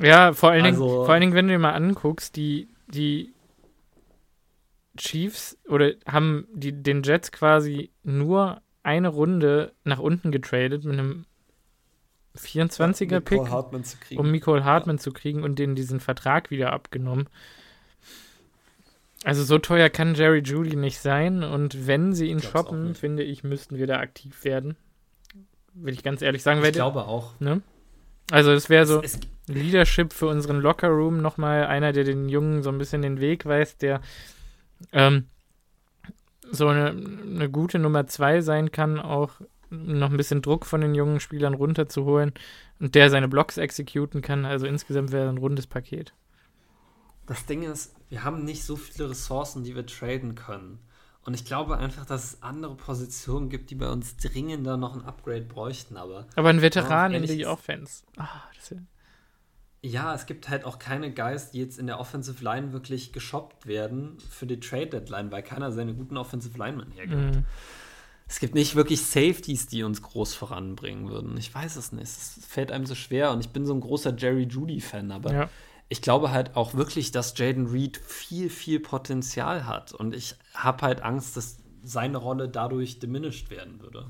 Ja, vor allen, also, Dingen, vor allen Dingen, wenn du dir mal anguckst, die, die Chiefs oder haben die, den Jets quasi nur eine Runde nach unten getradet mit einem 24er Pick, um Nicole Hartman ja. zu kriegen und denen diesen Vertrag wieder abgenommen. Also so teuer kann Jerry Judy nicht sein und wenn sie ihn shoppen, finde ich, müssten wir da aktiv werden. Will ich ganz ehrlich sagen. Ich glaube auch. Ne? Also es wäre so es, Leadership für unseren Locker Room nochmal einer, der den Jungen so ein bisschen den Weg weist, der ähm, so eine, eine gute Nummer zwei sein kann, auch noch ein bisschen Druck von den jungen Spielern runterzuholen und der seine Blocks exekuten kann. Also insgesamt wäre ein rundes Paket. Das Ding ist, wir haben nicht so viele Ressourcen, die wir traden können. Und ich glaube einfach, dass es andere Positionen gibt, die bei uns dringender noch ein Upgrade bräuchten. Aber, aber ein Veteran in die Offense. Ah, das ja, es gibt halt auch keine Guys, die jetzt in der Offensive Line wirklich geshoppt werden für die Trade Deadline, weil keiner seine guten Offensive Linemen hergibt. Mhm. Es gibt nicht wirklich Safeties, die uns groß voranbringen würden. Ich weiß es nicht. Es fällt einem so schwer und ich bin so ein großer Jerry Judy-Fan, aber ja. ich glaube halt auch wirklich, dass Jaden Reed viel, viel Potenzial hat und ich habe halt Angst, dass seine Rolle dadurch diminished werden würde.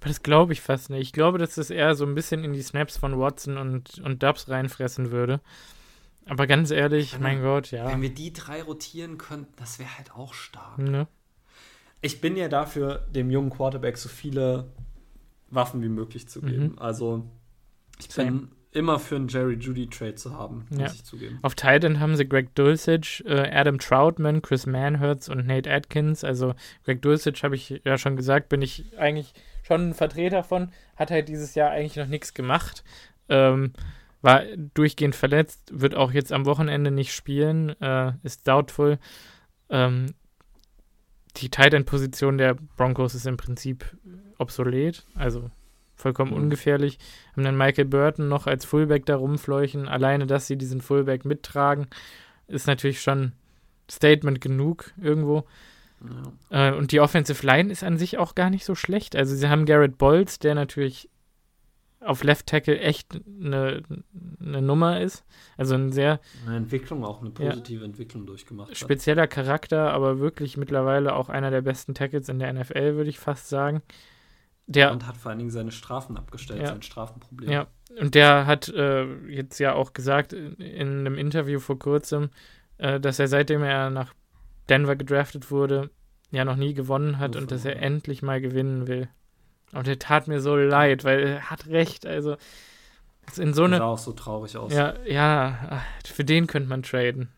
Aber das glaube ich fast nicht. Ich glaube, dass das eher so ein bisschen in die Snaps von Watson und, und Dubs reinfressen würde. Aber ganz ehrlich, wenn, mein Gott, ja. Wenn wir die drei rotieren könnten, das wäre halt auch stark. Ne? Ich bin ja dafür, dem jungen Quarterback so viele Waffen wie möglich zu geben. Mhm. Also, ich Same. bin immer für einen Jerry Judy Trade zu haben, muss ja. ich zugeben. Auf Titan haben sie Greg Dulcich, äh, Adam Troutman, Chris Manhertz und Nate Atkins. Also Greg Dulcich habe ich ja schon gesagt, bin ich eigentlich schon ein Vertreter von, hat halt dieses Jahr eigentlich noch nichts gemacht. Ähm, war durchgehend verletzt, wird auch jetzt am Wochenende nicht spielen, äh, ist doubtful. Ähm, die Tight End Position der Broncos ist im Prinzip obsolet, also vollkommen mhm. ungefährlich. Haben dann Michael Burton noch als Fullback da rumfleuchen. Alleine, dass sie diesen Fullback mittragen, ist natürlich schon Statement genug irgendwo. Ja. Äh, und die Offensive Line ist an sich auch gar nicht so schlecht. Also sie haben Garrett Bolz, der natürlich auf Left Tackle echt eine, eine Nummer ist. Also ein sehr. Eine Entwicklung, auch eine positive ja, Entwicklung durchgemacht. Spezieller hat. Charakter, aber wirklich mittlerweile auch einer der besten Tackles in der NFL, würde ich fast sagen. Der, und hat vor allen Dingen seine Strafen abgestellt, ja, sein Strafenproblem. Ja, und der hat äh, jetzt ja auch gesagt in, in einem Interview vor kurzem, äh, dass er seitdem er nach Denver gedraftet wurde, ja noch nie gewonnen hat Uff, und dass er endlich mal gewinnen will. Und er tat mir so leid, weil er hat recht. Also in so eine. sah auch so traurig aus. Ja, ja, für den könnte man traden.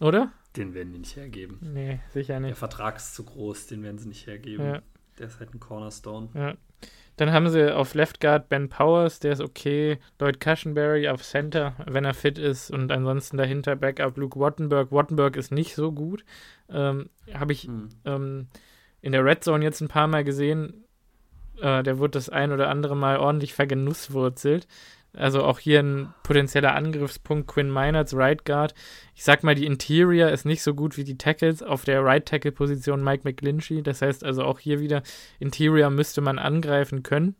Oder? Den werden die nicht hergeben. Nee, sicher nicht. Der Vertrag ist zu groß, den werden sie nicht hergeben. Ja. Der ist halt ein Cornerstone. Ja. Dann haben sie auf Left Guard Ben Powers, der ist okay. Lloyd Cushenberry auf Center, wenn er fit ist. Und ansonsten dahinter Backup Luke Wattenberg. Wattenberg ist nicht so gut. Ähm, Habe ich hm. ähm, in der Red Zone jetzt ein paar Mal gesehen. Äh, der wurde das ein oder andere Mal ordentlich vergenusswurzelt. Also auch hier ein potenzieller Angriffspunkt. Quinn Meinerts, Right Guard. Ich sag mal, die Interior ist nicht so gut wie die Tackles. Auf der Right Tackle Position Mike McGlinchey. Das heißt also auch hier wieder Interior müsste man angreifen können.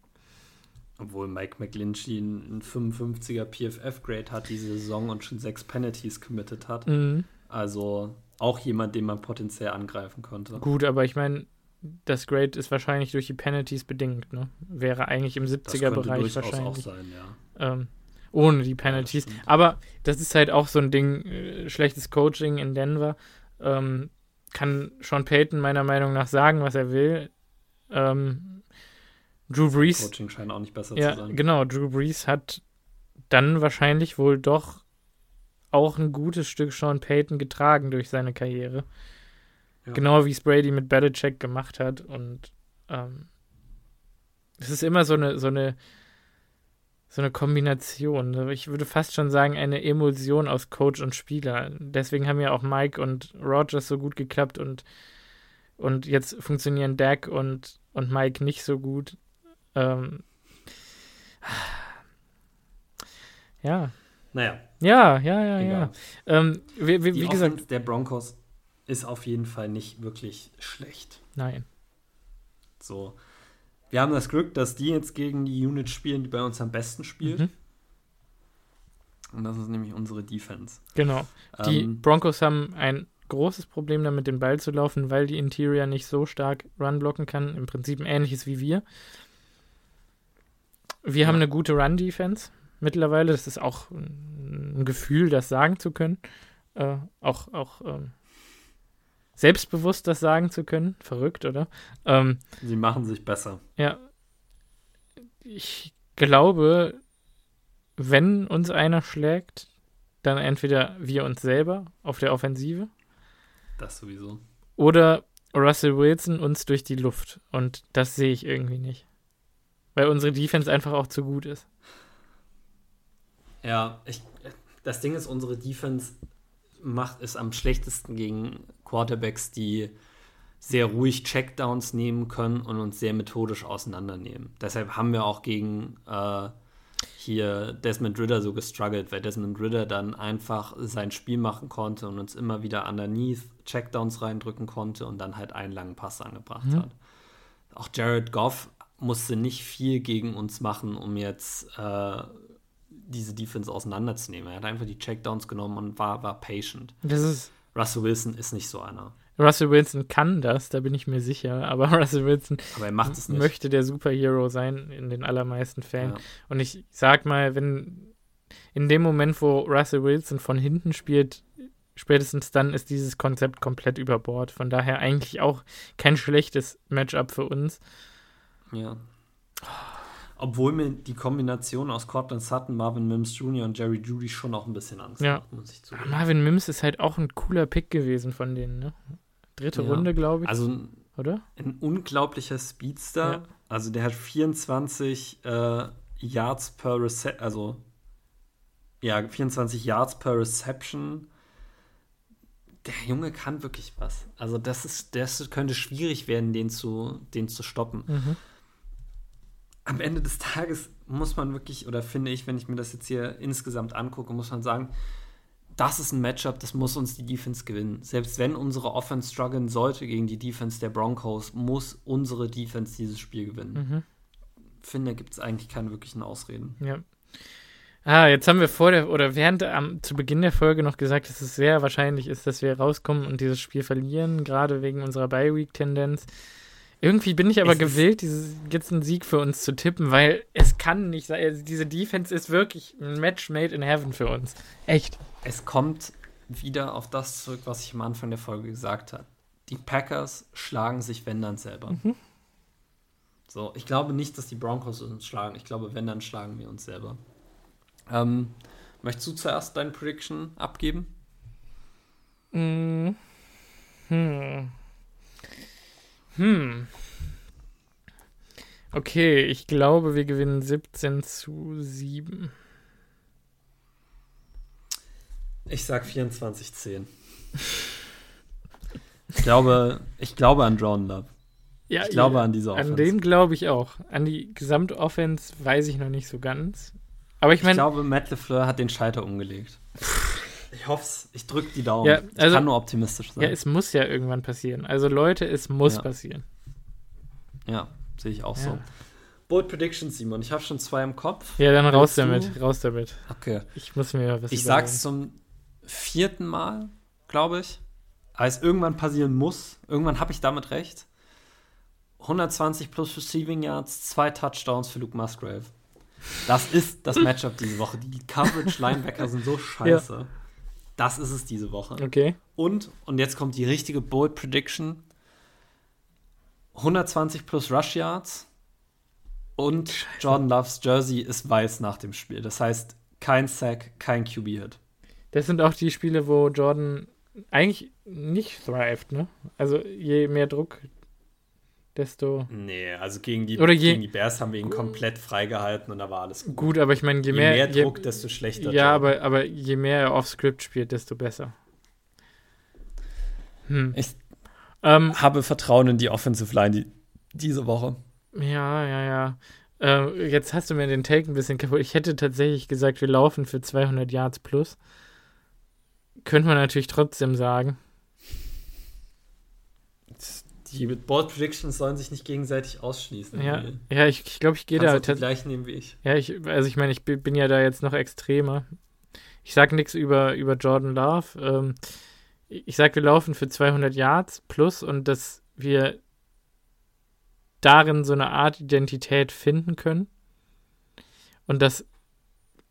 Obwohl Mike McGlinchey einen 55er PFF-Grade hat diese Saison und schon sechs Penalties committed hat. Mhm. Also auch jemand, den man potenziell angreifen konnte. Gut, aber ich meine, das Grade ist wahrscheinlich durch die Penalties bedingt, ne? Wäre eigentlich im 70er-Bereich wahrscheinlich. Auch sein, ja. Ähm, ohne die Penalties. Ja, das Aber das ist halt auch so ein Ding, äh, schlechtes Coaching in Denver. Ähm, kann Sean Payton meiner Meinung nach sagen, was er will. Ähm, Drew Brees. Coaching scheint auch nicht besser ja, zu sein. Genau, Drew Brees hat dann wahrscheinlich wohl doch auch ein gutes Stück Sean Payton getragen durch seine Karriere. Genau wie es Brady mit Belichick gemacht hat. Und ähm, es ist immer so eine, so eine, so eine Kombination. Ich würde fast schon sagen, eine Emulsion aus Coach und Spieler. Deswegen haben ja auch Mike und Rogers so gut geklappt und Und jetzt funktionieren Dak und, und Mike nicht so gut. Ähm, ja. Naja. Ja, ja, ja, Egal. ja. Ähm, wie, wie, wie gesagt. Der Broncos ist auf jeden Fall nicht wirklich schlecht. Nein. So. Wir haben das Glück, dass die jetzt gegen die Unit spielen, die bei uns am besten spielt. Mhm. Und das ist nämlich unsere Defense. Genau. Die ähm, Broncos haben ein großes Problem damit, den Ball zu laufen, weil die Interior nicht so stark Run blocken kann. Im Prinzip ein ähnliches wie wir. Wir ja. haben eine gute Run-Defense mittlerweile. Das ist auch ein Gefühl, das sagen zu können. Äh, auch auch ähm, selbstbewusst das sagen zu können. Verrückt, oder? Ähm, Sie machen sich besser. Ja. Ich glaube, wenn uns einer schlägt, dann entweder wir uns selber auf der Offensive. Das sowieso. Oder Russell Wilson uns durch die Luft. Und das sehe ich irgendwie nicht. Weil unsere Defense einfach auch zu gut ist. Ja, ich, das Ding ist, unsere Defense macht es am schlechtesten gegen Quarterbacks, die sehr ruhig Checkdowns nehmen können und uns sehr methodisch auseinandernehmen. Deshalb haben wir auch gegen äh, hier Desmond Ritter so gestruggelt, weil Desmond Ritter dann einfach sein Spiel machen konnte und uns immer wieder underneath Checkdowns reindrücken konnte und dann halt einen langen Pass angebracht mhm. hat. Auch Jared Goff musste nicht viel gegen uns machen, um jetzt äh, diese Defense auseinanderzunehmen. Er hat einfach die Checkdowns genommen und war, war patient. Das ist Russell Wilson ist nicht so einer. Russell Wilson kann das, da bin ich mir sicher, aber Russell Wilson aber möchte der Superhero sein in den allermeisten Fällen. Ja. Und ich sag mal, wenn in dem Moment, wo Russell Wilson von hinten spielt, spätestens dann ist dieses Konzept komplett über Bord. Von daher eigentlich auch kein schlechtes Matchup für uns. Ja. Obwohl mir die Kombination aus Cortland Sutton, Marvin Mims Jr. und Jerry Judy schon auch ein bisschen Angst ja. macht, muss ich zugeben. Marvin Mims ist halt auch ein cooler Pick gewesen von denen, ne? Dritte ja. Runde, glaube ich. Also oder? Ein unglaublicher Speedster. Ja. Also der hat 24 äh, Yards per Reception, also ja, 24 Yards per Reception. Der Junge kann wirklich was. Also das ist, das könnte schwierig werden, den zu, den zu stoppen. Mhm. Am Ende des Tages muss man wirklich, oder finde ich, wenn ich mir das jetzt hier insgesamt angucke, muss man sagen, das ist ein Matchup, das muss uns die Defense gewinnen. Selbst wenn unsere Offense strugglen sollte gegen die Defense der Broncos, muss unsere Defense dieses Spiel gewinnen. Mhm. Finde, gibt es eigentlich keine wirklichen Ausreden. Ja. Ah, jetzt haben wir vor der oder während am, zu Beginn der Folge noch gesagt, dass es sehr wahrscheinlich ist, dass wir rauskommen und dieses Spiel verlieren, gerade wegen unserer Bye-Week-Tendenz. Irgendwie bin ich aber es gewillt, dieses, jetzt einen Sieg für uns zu tippen, weil es kann nicht sein. Also diese Defense ist wirklich ein Match made in heaven für uns. Echt. Es kommt wieder auf das zurück, was ich am Anfang der Folge gesagt habe. Die Packers schlagen sich, wenn dann selber. Mhm. So, ich glaube nicht, dass die Broncos uns schlagen. Ich glaube, wenn dann schlagen wir uns selber. Ähm, möchtest du zuerst deine Prediction abgeben? Mhm. Hm. Hm. Okay, ich glaube, wir gewinnen 17 zu 7. Ich sag 24-10. ich glaube, ich glaube an Jordan Love. Ja, ich glaube ja, an diese Offense. An den glaube ich auch. An die Gesamtoffense weiß ich noch nicht so ganz. Aber ich meine. Ich glaube, Matt LeFleur hat den Schalter umgelegt. Ich hoffe es. Ich drücke die Daumen. Ja, also, ich kann nur optimistisch sein. Ja, es muss ja irgendwann passieren. Also Leute, es muss ja. passieren. Ja, sehe ich auch ja. so. Bold Predictions, Simon. Ich habe schon zwei im Kopf. Ja, dann raus damit. Du? Raus damit. Okay. Ich muss mir was Ich überlegen. sag's zum vierten Mal, glaube ich. Als irgendwann passieren muss. Irgendwann habe ich damit recht. 120 plus Receiving Yards, zwei Touchdowns für Luke Musgrave. Das ist das Matchup diese Woche. Die Coverage-Linebacker sind so scheiße. Ja. Das ist es diese Woche. Okay. Und, und jetzt kommt die richtige Bold Prediction: 120 plus Rush Yards und Jordan Loves Jersey ist weiß nach dem Spiel. Das heißt, kein Sack, kein QB-Hit. Das sind auch die Spiele, wo Jordan eigentlich nicht thrived, ne? Also je mehr Druck, desto. Nee, also gegen die, Oder je, gegen die Bears haben wir ihn komplett freigehalten und da war alles gut. Gut, aber ich meine, je, je, mehr, mehr Druck, je, desto schlechter. Ja, aber, aber je mehr er off-Script spielt, desto besser. Hm. Ich, Ähm, Habe Vertrauen in die Offensive Line die, diese Woche. Ja, ja, ja. Äh, jetzt hast du mir den Take ein bisschen kaputt. Ich hätte tatsächlich gesagt, wir laufen für 200 Yards plus. Könnte man natürlich trotzdem sagen. Die Board Predictions sollen sich nicht gegenseitig ausschließen. Ja, ja ich glaube, ich, glaub, ich gehe da. Die gleich nehmen wie ich. Ja, ich, also ich meine, ich bin ja da jetzt noch extremer. Ich sage nichts über, über Jordan Love. Ähm, ich sage, wir laufen für 200 Yards plus und dass wir darin so eine Art Identität finden können und dass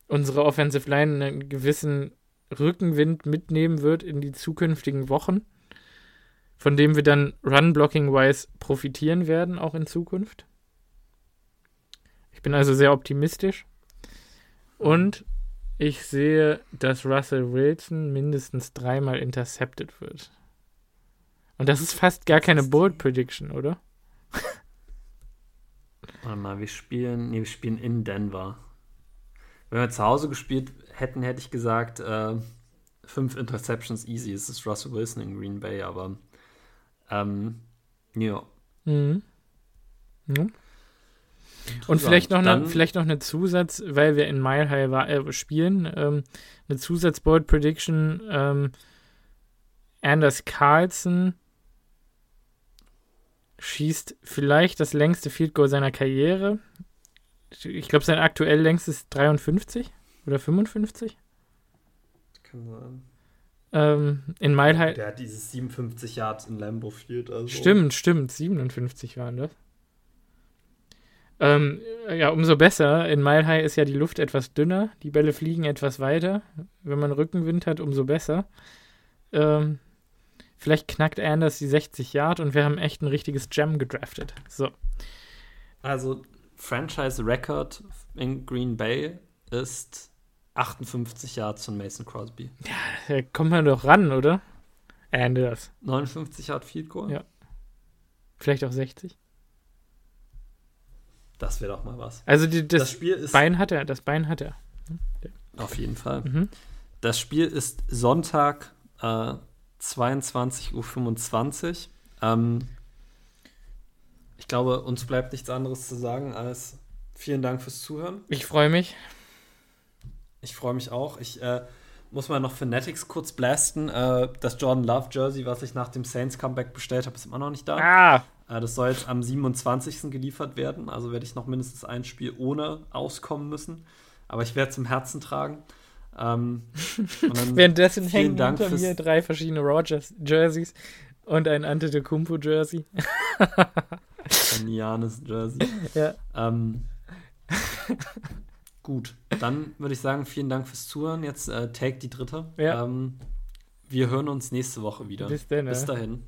unsere Offensive Line einen gewissen Rückenwind mitnehmen wird in die zukünftigen Wochen, von dem wir dann Run-Blocking-wise profitieren werden, auch in Zukunft. Ich bin also sehr optimistisch. Und ich sehe, dass Russell Wilson mindestens dreimal intercepted wird. Und das ist fast gar keine Bold Prediction, oder? Warte mal, wir spielen, nee, wir spielen in Denver. Wenn wir zu Hause gespielt hätten, hätte ich gesagt, äh, fünf Interceptions easy. Es ist Russell Wilson in Green Bay, aber ähm, ja. Mhm. Mhm. Und vielleicht noch, eine, vielleicht noch eine Zusatz, weil wir in Mile High äh, spielen, ähm, eine Zusatz-Board Prediction. Ähm, Anders Carlson schießt vielleicht das längste Field Goal seiner Karriere. Ich glaube, sein aktuell längstes ist 53 oder 55. Kann sein. Ähm, in Mile High. Der hat dieses 57 Yards in Lambo Field. Also. Stimmt, stimmt. 57 waren das. Ähm, ja, umso besser. In Mile High ist ja die Luft etwas dünner. Die Bälle fliegen etwas weiter. Wenn man Rückenwind hat, umso besser. Ähm, vielleicht knackt Anders die 60 Yard und wir haben echt ein richtiges Gem gedraftet. So. Also, Franchise Record in Green Bay ist 58 Yards von Mason Crosby. Ja, da kommt man doch ran, oder? Anders. 59 Yard Field Goal? Ja. Vielleicht auch 60. Das wäre doch mal was. Also die, das, das, Spiel ist Bein hat er, das Bein hat er. Auf jeden Fall. Mhm. Das Spiel ist Sonntag äh, 22.25 Uhr. Ähm, ich glaube, uns bleibt nichts anderes zu sagen als vielen Dank fürs Zuhören. Ich freue mich. Ich freue mich auch. Ich äh, muss mal noch Fanatics kurz blasten. Äh, das Jordan Love Jersey, was ich nach dem Saints Comeback bestellt habe, ist immer noch nicht da. Ah. Äh, das soll jetzt am 27. geliefert werden. Also werde ich noch mindestens ein Spiel ohne auskommen müssen. Aber ich werde es im Herzen tragen. Ähm, Währenddessen hängen Dank hinter mir drei verschiedene Rogers Jerseys und ein Antetokounmpo Jersey. ein Janis Jersey. Ja. Ähm, Gut, dann würde ich sagen, vielen Dank fürs Zuhören. Jetzt äh, Take die dritte. Ja. Ähm, wir hören uns nächste Woche wieder. Bis, denn, Bis dahin.